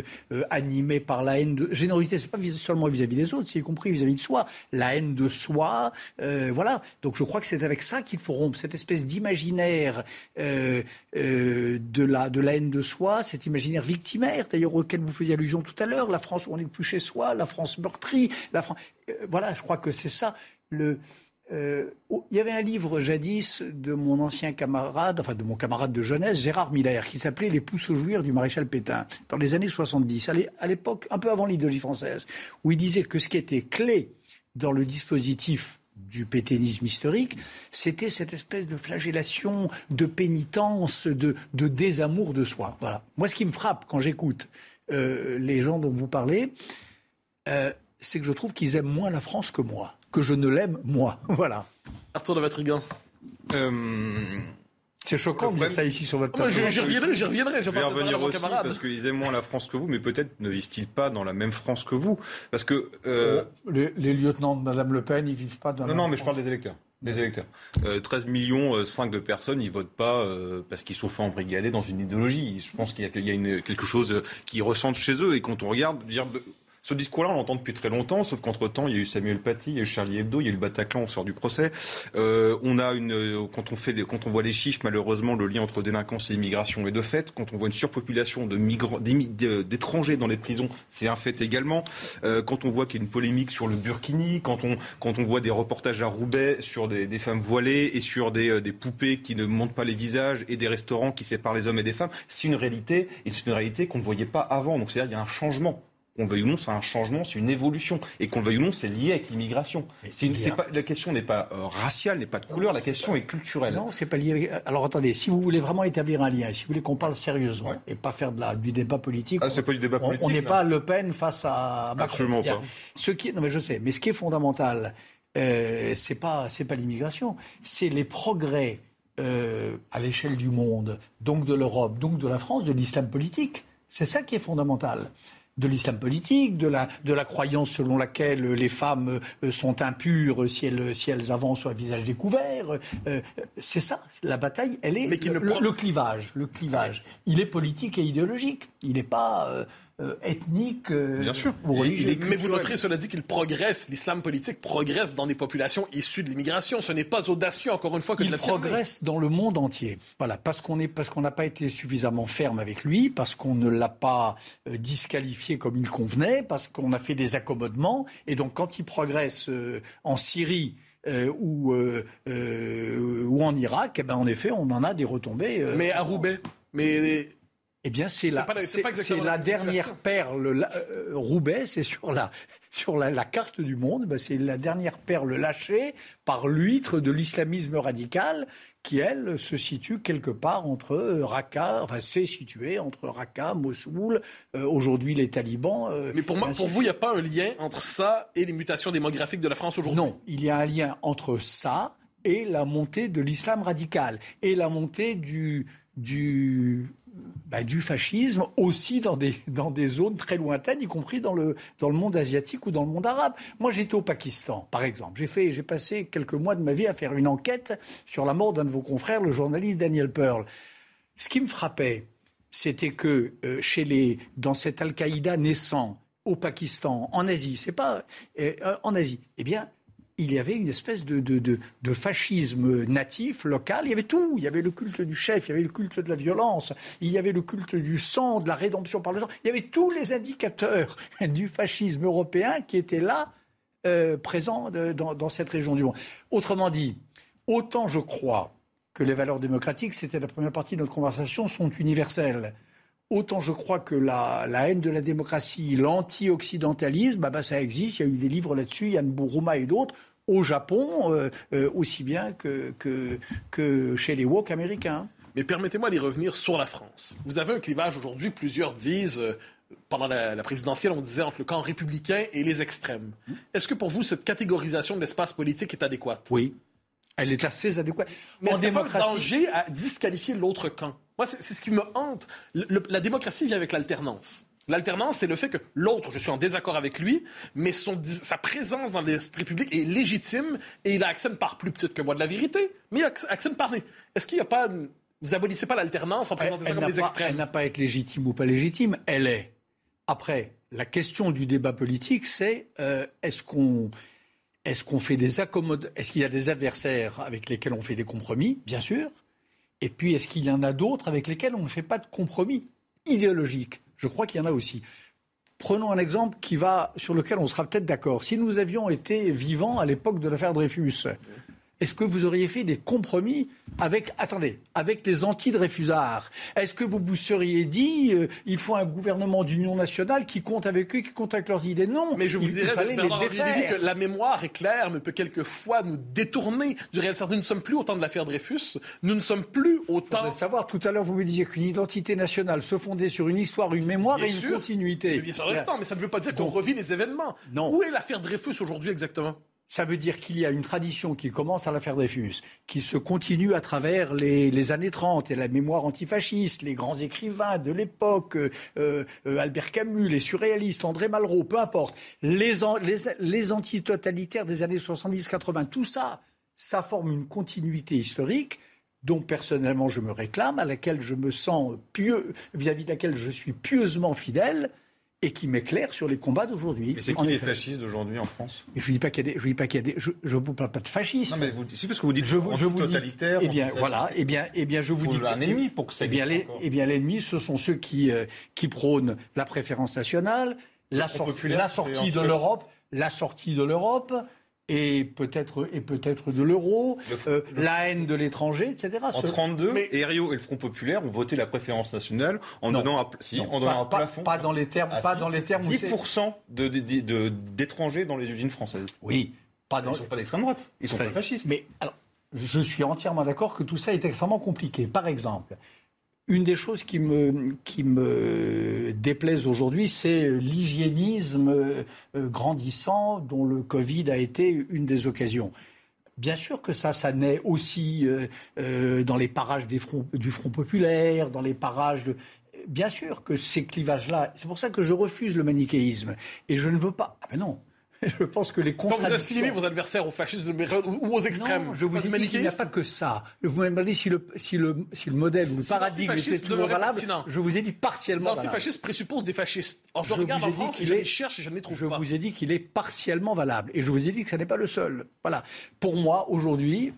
animée par la haine de générosité. C'est pas seulement vis-à-vis des autres, c'est y compris vis-à-vis de soi. La haine de soi, voilà. Donc je crois que c'est avec ça qu'il faut rompre cette espèce d'imaginaire de la de la haine de soi, cet imaginaire victimaire, d'ailleurs auquel vous faisiez allusion tout à l'heure. La France où on n'est plus chez soi, la France meurtrie, la France. voilà, je crois que c'est ça le euh, oh, il y avait un livre jadis de mon ancien camarade, enfin de mon camarade de jeunesse, Gérard Miller, qui s'appelait Les pousses au jouir du maréchal Pétain, dans les années 70, à l'époque, un peu avant l'idéologie française, où il disait que ce qui était clé dans le dispositif du pétainisme historique, c'était cette espèce de flagellation, de pénitence, de, désamour de soi. Voilà. Moi, ce qui me frappe quand j'écoute euh, les gens dont vous parlez, euh, c'est que je trouve qu'ils aiment moins la France que moi que je ne l'aime, moi. Voilà. Arthur de Vatrigan. Euh, c'est choquant de dire ça ici sur votre plateau. J'y reviendrai, j'y reviendrai. Je, vais revenir aussi parce qu'ils aiment moins la France que vous, mais peut-être ne vivent-ils pas dans la même France que vous Parce que euh, oh, les, lieutenants de Madame Le Pen, ils vivent pas dans. Non, non, mais je parle des électeurs. Les électeurs. 13 euh, millions 5 de personnes, ils votent pas parce qu'ils sont fait embrigader dans une idéologie. Je pense qu'il y a, une, quelque chose qui ressentent chez eux. Et quand on regarde, dire, ce discours-là, on l'entend depuis très longtemps, sauf qu'entre-temps, il y a eu Samuel Paty, il y a eu Charlie Hebdo, il y a eu le Bataclan, on sort du procès. Euh, on a une, euh, quand on fait, quand on voit les chiffres, malheureusement, le lien entre délinquance et immigration est de fait. Quand on voit une surpopulation de migrants, d'étrangers dans les prisons, c'est un fait également. Euh, quand on voit qu'il y a une polémique sur le burkini, quand on, quand on voit des reportages à Roubaix sur des, femmes voilées et sur des, des poupées qui ne montrent pas les visages et des restaurants qui séparent les hommes et des femmes, c'est une réalité et c'est une réalité qu'on ne voyait pas avant. Donc c'est-à-dire qu'il y a un changement qu'on veuille ou non, c'est un changement, c'est une évolution. Et qu'on veuille ou non, c'est lié avec l'immigration. la question n'est pas euh, raciale, n'est pas de couleur, la question est, culturelle. Non, c'est pas lié. Alors attendez, si vous voulez vraiment établir un lien, si vous voulez qu'on parle sérieusement et pas faire de la, du débat politique, ah, c'est pas du débat politique. On n'est pas Le Pen face à Macron. Absolument pas. Ce qui, non mais je sais, mais ce qui est fondamental, euh, c'est pas pas l'immigration, c'est les progrès euh, à l'échelle du monde, donc de l'Europe, donc de la France, de l'islam politique. C'est ça qui est fondamental de l'islam politique, de la, de la croyance selon laquelle les femmes euh, sont impures si elles, si elles avancent à visage découvert. Euh, c'est ça, la bataille, elle est le, le, clivage. Le clivage, il est politique et idéologique. Il n'est pas euh, euh, ethnique, euh, Bien sûr. mais vous noterez, cela dit, qu'il progresse, l'islam politique progresse dans des populations issues de l'immigration. Ce n'est pas audacieux, encore une fois, que de Il progresse dans le monde entier. Voilà, parce qu'on qu'on n'a pas été suffisamment ferme avec lui, parce qu'on ne l'a pas euh, disqualifié comme il convenait, parce qu'on a fait des accommodements. Et donc, quand il progresse en Syrie, ou, ou en Irak, eh ben, en effet, on en a des retombées. mais à Roubaix mais eh bien, c'est la, c'est, la, dernière perle. Euh, Roubaix, c'est sur la, sur la, carte du monde. Ben, c'est la dernière perle lâchée par l'huître de l'islamisme radical qui, elle, se situe quelque part entre euh, Raqqa, enfin, c'est situé entre Raqqa, Mossoul, euh, aujourd'hui les talibans. Mais pour, moi, pour vous, il n'y a pas un lien entre ça et les mutations démographiques de la France aujourd'hui? Non, il y a un lien entre ça et la montée de l'islam radical et la montée du, du bah, du fascisme aussi dans des, dans des zones très lointaines, y compris dans le, dans le monde asiatique ou dans le monde arabe. Moi, j'étais au Pakistan, par exemple. J'ai, fait, j'ai passé quelques mois de ma vie à faire une enquête sur la mort d'un de vos confrères, le journaliste Daniel Pearl. Ce qui me frappait, c'était que euh, chez les, dans cet Al-Qaïda naissant au Pakistan, en Asie, c'est pas euh, en Asie, eh bien, il y avait une espèce de, de, fascisme natif, local. Il y avait tout. Il y avait le culte du chef, il y avait le culte de la violence, il y avait le culte du sang, de la rédemption par le sang. Il y avait tous les indicateurs du fascisme européen qui étaient là euh, présents dans, cette région du monde. Autrement dit, autant je crois que les valeurs démocratiques, c'était la première partie de notre conversation, sont universelles. Autant je crois que la, la haine de la démocratie, l'anti-occidentalisme, bah, bah, ça existe. Il y a eu des livres là-dessus, Yann Buruma et d'autres au Japon, euh, euh, aussi bien que, que, que, chez les woke américains. Mais permettez-moi d'y revenir sur la France. Vous avez un clivage aujourd'hui, plusieurs disent, euh, pendant la, présidentielle, on disait entre le camp républicain et les extrêmes. Est-ce que pour vous, cette catégorisation de l'espace politique est adéquate? Oui. Elle est assez adéquate. Mais en démocratie... pas un danger à disqualifier l'autre camp? Moi, c'est ce qui me hante. la démocratie vient avec l'alternance. L'alternance, c'est le fait que l'autre, je suis en désaccord avec lui, mais son, sa présence dans l'esprit public est légitime et il a accès à une part plus petite que moi de la vérité, mais il a accès à une part. Est-ce qu'il n'y a pas. Vous abolissez pas l'alternance en présentant ça comme des extrêmes? Elle n'a pas à être légitime ou pas légitime, elle est. Après, la question du débat politique, c'est euh, est-ce qu'on. Est-ce qu'on fait des accommodations Est-ce qu'il y a des adversaires avec lesquels on fait des compromis? Bien sûr. Et puis, est-ce qu'il y en a d'autres avec lesquels on ne fait pas de compromis idéologiques je crois qu'il y en a aussi. Prenons un exemple sur lequel on sera peut-être d'accord. Si nous avions été vivants à l'époque de l'affaire Dreyfus, est-ce que vous auriez fait des compromis avec, attendez, avec les anti-Dreyfusards Est-ce que vous vous seriez dit, euh, il faut un gouvernement d'union nationale qui compte avec eux, qui compte avec leurs idées? Non, mais je vous dirais, fallait les défaire. que la mémoire est claire, mais peut quelquefois nous détourner du réel. Nous ne sommes plus au temps de l'affaire Dreyfus, nous ne sommes plus au temps... savoir, tout à l'heure, vous me disiez qu'une identité nationale se fondait sur une histoire, une mémoire et une continuité. Mais bien sûr, restant, mais ça ne veut pas dire qu'on revit les événements. Non. Où est l'affaire Dreyfus aujourd'hui exactement? Ça veut dire qu'il y a une tradition qui commence à l'affaire Dreyfus, qui se continue à travers les, années 30 et la mémoire antifasciste, les grands écrivains de l'époque, euh, euh, Albert Camus, les surréalistes, André Malraux, peu importe, les, les, les antitotalitaires des années 70-80, tout ça, ça forme une continuité historique dont personnellement je me réclame, à laquelle je me sens pieux, vis-à-vis de laquelle je suis pieusement fidèle et qui m'éclaire sur les combats d'aujourd'hui. Mais c'est qui les fascistes d'aujourd'hui en France? Je ne dis pas qu'il y a des, je dis pas qu'il y a des, je, ne vous parle pas de fascistes. Non mais vous, c'est parce que vous dites je, je vous totalitaire. eh bien voilà, eh bien, eh bien je vous dis un ennemi pour que ça. Eh bien, les, eh bien l'ennemi, ce sont ceux qui euh, qui prônent la préférence nationale, la, la sortie de l'Europe, la sortie de l'Europe et peut-être et peut-être de l'euro, euh, la haine de l'étranger, etc. En 32, mais... et et le Front populaire ont voté la préférence nationale en donnant un, si, en donnant pas, un plafond. Pas, dans les termes, ah, pas dans les termes. 10% de, d'étrangers dans les usines françaises. Oui, pas dans. Ils sont pas d'extrême droite. Ils sont pas fascistes. Mais alors, je suis entièrement d'accord que tout ça est extrêmement compliqué. Par exemple, une des choses qui me, qui me déplaise aujourd'hui, c'est l'hygiénisme euh, grandissant dont le Covid a été une des occasions. Bien sûr que ça, ça naît aussi euh, euh, dans les parages du Front populaire, dans les parages. Bien sûr que ces clivages-là, c'est pour ça que je refuse le manichéisme. Et je ne veux pas... Ah ben non, je pense que les contradictions... Quand vous assimilez vos adversaires aux fascistes ou aux extrêmes, je vous dis qu'il n'y a pas que ça. Vous m'avez demandé si le, si, le, si le modèle ou le paradigme était toujours valable. Je vous ai dit partiellement L'antifascisme présuppose des fascistes. Or, je, regarde en France et je les cherche et je ne les trouve pas. Je vous ai dit qu'il est partiellement valable. Et je vous ai dit que ce n'est pas le seul. Voilà. Pour moi, aujourd'hui,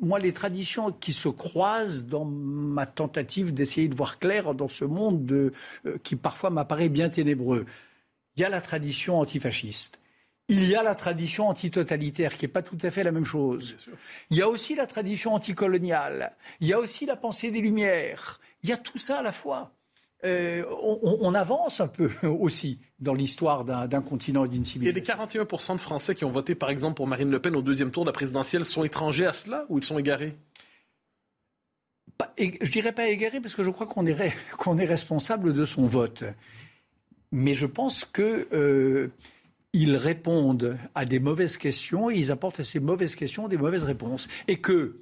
moi, les traditions qui se croisent dans ma tentative d'essayer de voir clair dans ce monde de, euh, qui parfois m'apparaît bien ténébreux, il y a la tradition antifasciste il y a la tradition antitotalitaire qui n'est pas tout à fait la même chose. Il y a aussi la tradition anticoloniale. Il y a aussi la pensée des Lumières. Il y a tout ça à la fois. Euh, on, avance un peu aussi dans l'histoire d'un continent et d'une civilisation. Et les 41% de Français qui ont voté, par exemple, pour Marine Le Pen au deuxième tour de la présidentielle sont étrangers à cela ou ils sont égarés? Je Je dirais pas égarés parce que je crois qu'on est, qu'on est responsable de son vote. Mais je pense que euh, ils répondent à des mauvaises questions et ils apportent à ces mauvaises questions des mauvaises réponses. Et que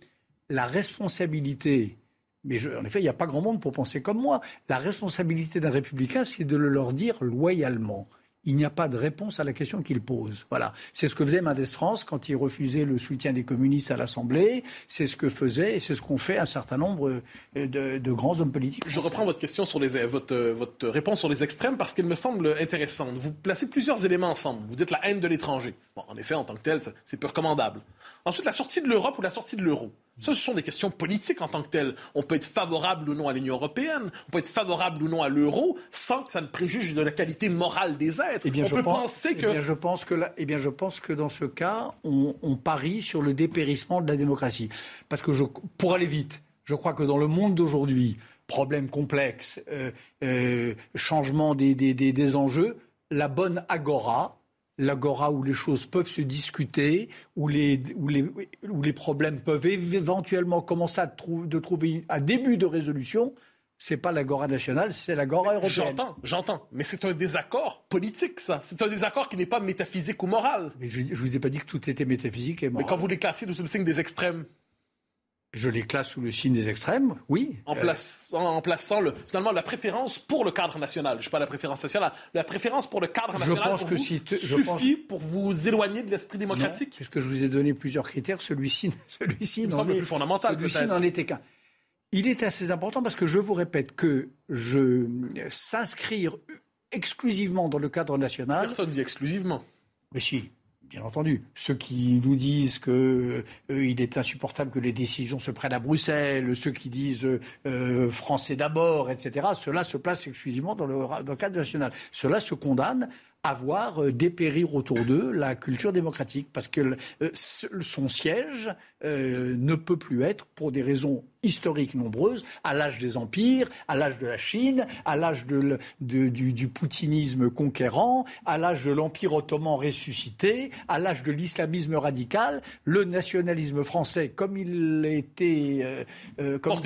la responsabilité, mais en effet, il n'y a pas grand monde pour penser comme moi, la responsabilité d'un républicain, c'est de le leur dire loyalement il n'y a pas de réponse à la question qu'il pose. Voilà. C'est ce que faisait Mendes France quand il refusait le soutien des communistes à l'Assemblée. C'est ce que faisait et c'est ce qu'ont fait un certain nombre euh, de, grands hommes politiques. Je reprends votre question sur les, votre, votre réponse sur les extrêmes parce qu'elle me semble intéressante. Vous placez plusieurs éléments ensemble. Vous dites la haine de l'étranger. Bon, en effet, en tant que tel, c'est peu recommandable. Ensuite, la sortie de l'Europe ou la sortie de l'euro? Ça, ce sont des questions politiques en tant que telles. On peut être favorable ou non à l'Union européenne, on peut être favorable ou non à l'euro, sans que ça ne préjuge de la qualité morale des êtres. Eh bien, on je peut pense, penser eh que... bien, je pense que là, eh bien, je pense que dans ce cas, on, on parie sur le dépérissement de la démocratie. Parce que je, pour aller vite, je crois que dans le monde d'aujourd'hui, problèmes complexes, euh, euh, changement des, des, des, des enjeux, la bonne agora, l'agora où les choses peuvent se discuter, où les, où les, où les problèmes peuvent éventuellement commencer à trou- de trouver un début de résolution, c'est pas l'agora nationale, c'est l'agora européenne. J'entends, j'entends. Mais c'est un désaccord politique, ça. C'est un désaccord qui n'est pas métaphysique ou moral. Mais je ne vous ai pas dit que tout était métaphysique et Mais moral. quand vous les classez sous le signe des extrêmes, Je les classe sous le signe des extrêmes, oui. en, Euh, place- en- plaçant le, finalement la préférence pour le cadre national. Je ne pas la préférence nationale. La préférence pour le cadre Je national pense pour que vous, si te- je suffit pour vous éloigner de l'esprit non, démocratique. puisque je vous ai donné plusieurs critères, celui-ci, celui-ci n'en semble est- fondamental, celui-ci n'en était qu'un. Il est assez important parce que je vous répète que je s'inscrire exclusivement dans le cadre national, Personne ne dit exclusivement. mais si, bien entendu, ceux qui nous disent que euh, il est insupportable que les décisions se prennent à Bruxelles, ceux qui disent euh, euh, français d'abord, etc., cela se place exclusivement dans le, cadre national. Cela se condamne à voir euh, dépérir autour d'eux la culture démocratique, parce que son siège ne peut plus être, pour des raisons historiques nombreuses, à l'âge des empires, à l'âge de la Chine, à l'âge de le- de- du, du poutinisme conquérant, à l'âge de l'Empire ottoman ressuscité, à l'âge de l'islamisme radical, le nationalisme français, comme il était, euh, euh, comme il se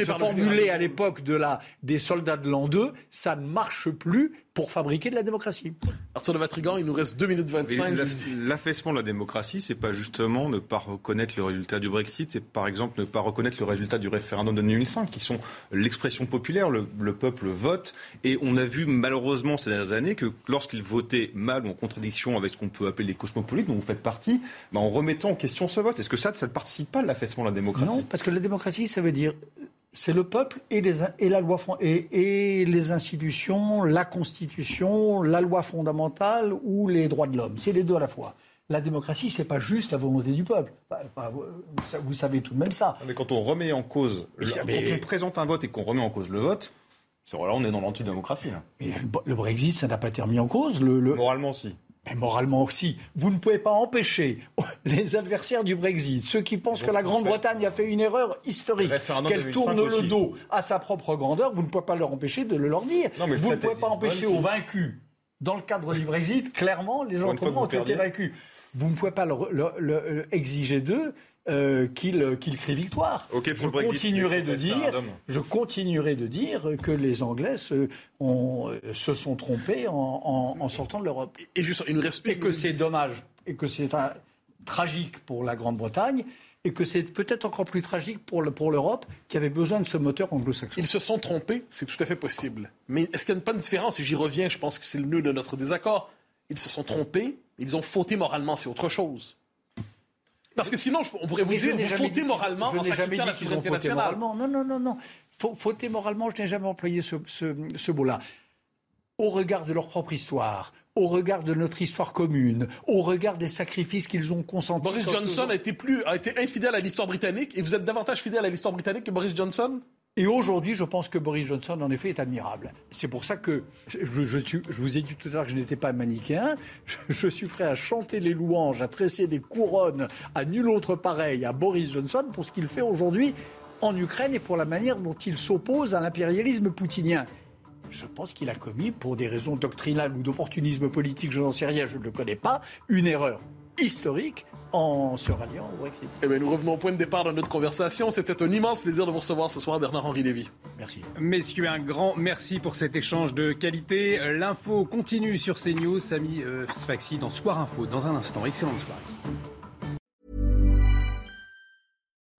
général à l'époque de la, des soldats de l'an 2, ça ne marche plus pour fabriquer de la démocratie. Arthur de Vatrigan, il nous reste 2 minutes Mais 25. l'aff- je vous dis. L'affaissement de la démocratie, c'est pas justement ne pas reconnaître le résultat du Brexit, c'est par exemple ne pas reconnaître le résultat du référendum de 2005, qui sont l'expression populaire, le, le peuple vote. Et on a vu malheureusement ces dernières années que lorsqu'ils votaient mal ou en contradiction avec ce qu'on peut appeler les cosmopolites, dont vous faites partie, ben, en remettant en question ce vote. Est-ce que ça, ça ne participe pas à l'affaissement de la démocratie? Non, parce que la démocratie, ça veut dire c'est le peuple et, les, et la loi et les institutions, la constitution, la loi fondamentale ou les droits de l'homme. C'est les deux à la fois. La démocratie, c'est pas juste la volonté du peuple. Enfin, enfin, vous, savez tout de même ça. Mais quand on remet en cause, le- ça- quand on présente un vote et qu'on remet en cause le vote, c'est là on est dans l'antidémocratie. le, Brexit, ça n'a pas été remis en cause. Le, le- Moralement, si. Mais moralement aussi, vous ne pouvez pas empêcher les adversaires du Brexit, ceux qui pensent Donc, que la Grande-Bretagne a fait une erreur historique, qu'elle 2005 tourne le dos à sa propre grandeur, vous ne pouvez pas leur empêcher de le leur dire. Non, mais vous ne pouvez pas empêcher aux vaincus, dans le cadre du Brexit, clairement, les gens ont été vaincus. Vous ne pouvez pas exiger d'eux euh, qu'ils qu'ils crient victoire. Pour je Brexit, continuerai de dire, je continuerai de dire que les Anglais se, ont- euh, se sont trompés en, en- en sortant de l'Europe Et juste, il nous reste et que c'est dommage et que c'est tragique pour la Grande-Bretagne et que c'est peut-être encore plus tragique pour le- pour l'Europe qui avait besoin de ce moteur anglo-saxon. Ils se sont trompés, c'est tout à fait possible. Mais est-ce qu'il n'y a pas une différence Et j'y reviens, je pense que c'est le nœud de notre désaccord. Ils se sont trompés, ils ont fauté moralement, c'est autre chose. Parce que sinon, on pourrait vous Mais dire, vous fautez moralement je en n'ai jamais sacrifiant la souveraineté nationale. Non, non, non, non. Fa- Fauter moralement, je n'ai jamais employé ce, ce- ce mot-là. Au regard de leur propre histoire, au regard de notre histoire commune, au regard des sacrifices qu'ils ont consentis. Boris Johnson a été, plus, a été infidèle à l'histoire britannique et vous êtes davantage fidèle à l'histoire britannique que Boris Johnson? Et aujourd'hui, je pense que Boris Johnson, en effet, est admirable. C'est pour ça que je, vous ai dit tout à l'heure que je n'étais pas manichéen. Je, je suis prêt à chanter les louanges, à tresser des couronnes à nul autre pareil à Boris Johnson pour ce qu'il fait aujourd'hui en Ukraine et pour la manière dont il s'oppose à l'impérialisme poutinien. Je pense qu'il a commis, pour des raisons doctrinales ou d'opportunisme politique, je n'en sais rien, je ne le connais pas, une erreur historique en se ralliant au Brexit. Eh bien, nous revenons au point de départ de notre conversation. C'était un immense plaisir de vous recevoir ce soir, Bernard-Henri Lévy. Merci. Messieurs, un grand merci pour cet échange de qualité. Euh, L'info continue sur CNews. Samy euh, Sfaxi dans Soir Info dans un instant. Excellente soirée.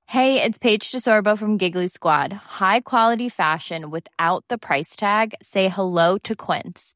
Hey, it's Paige DeSorbo from Giggly Squad. High quality fashion without the price tag. Say hello to Quince.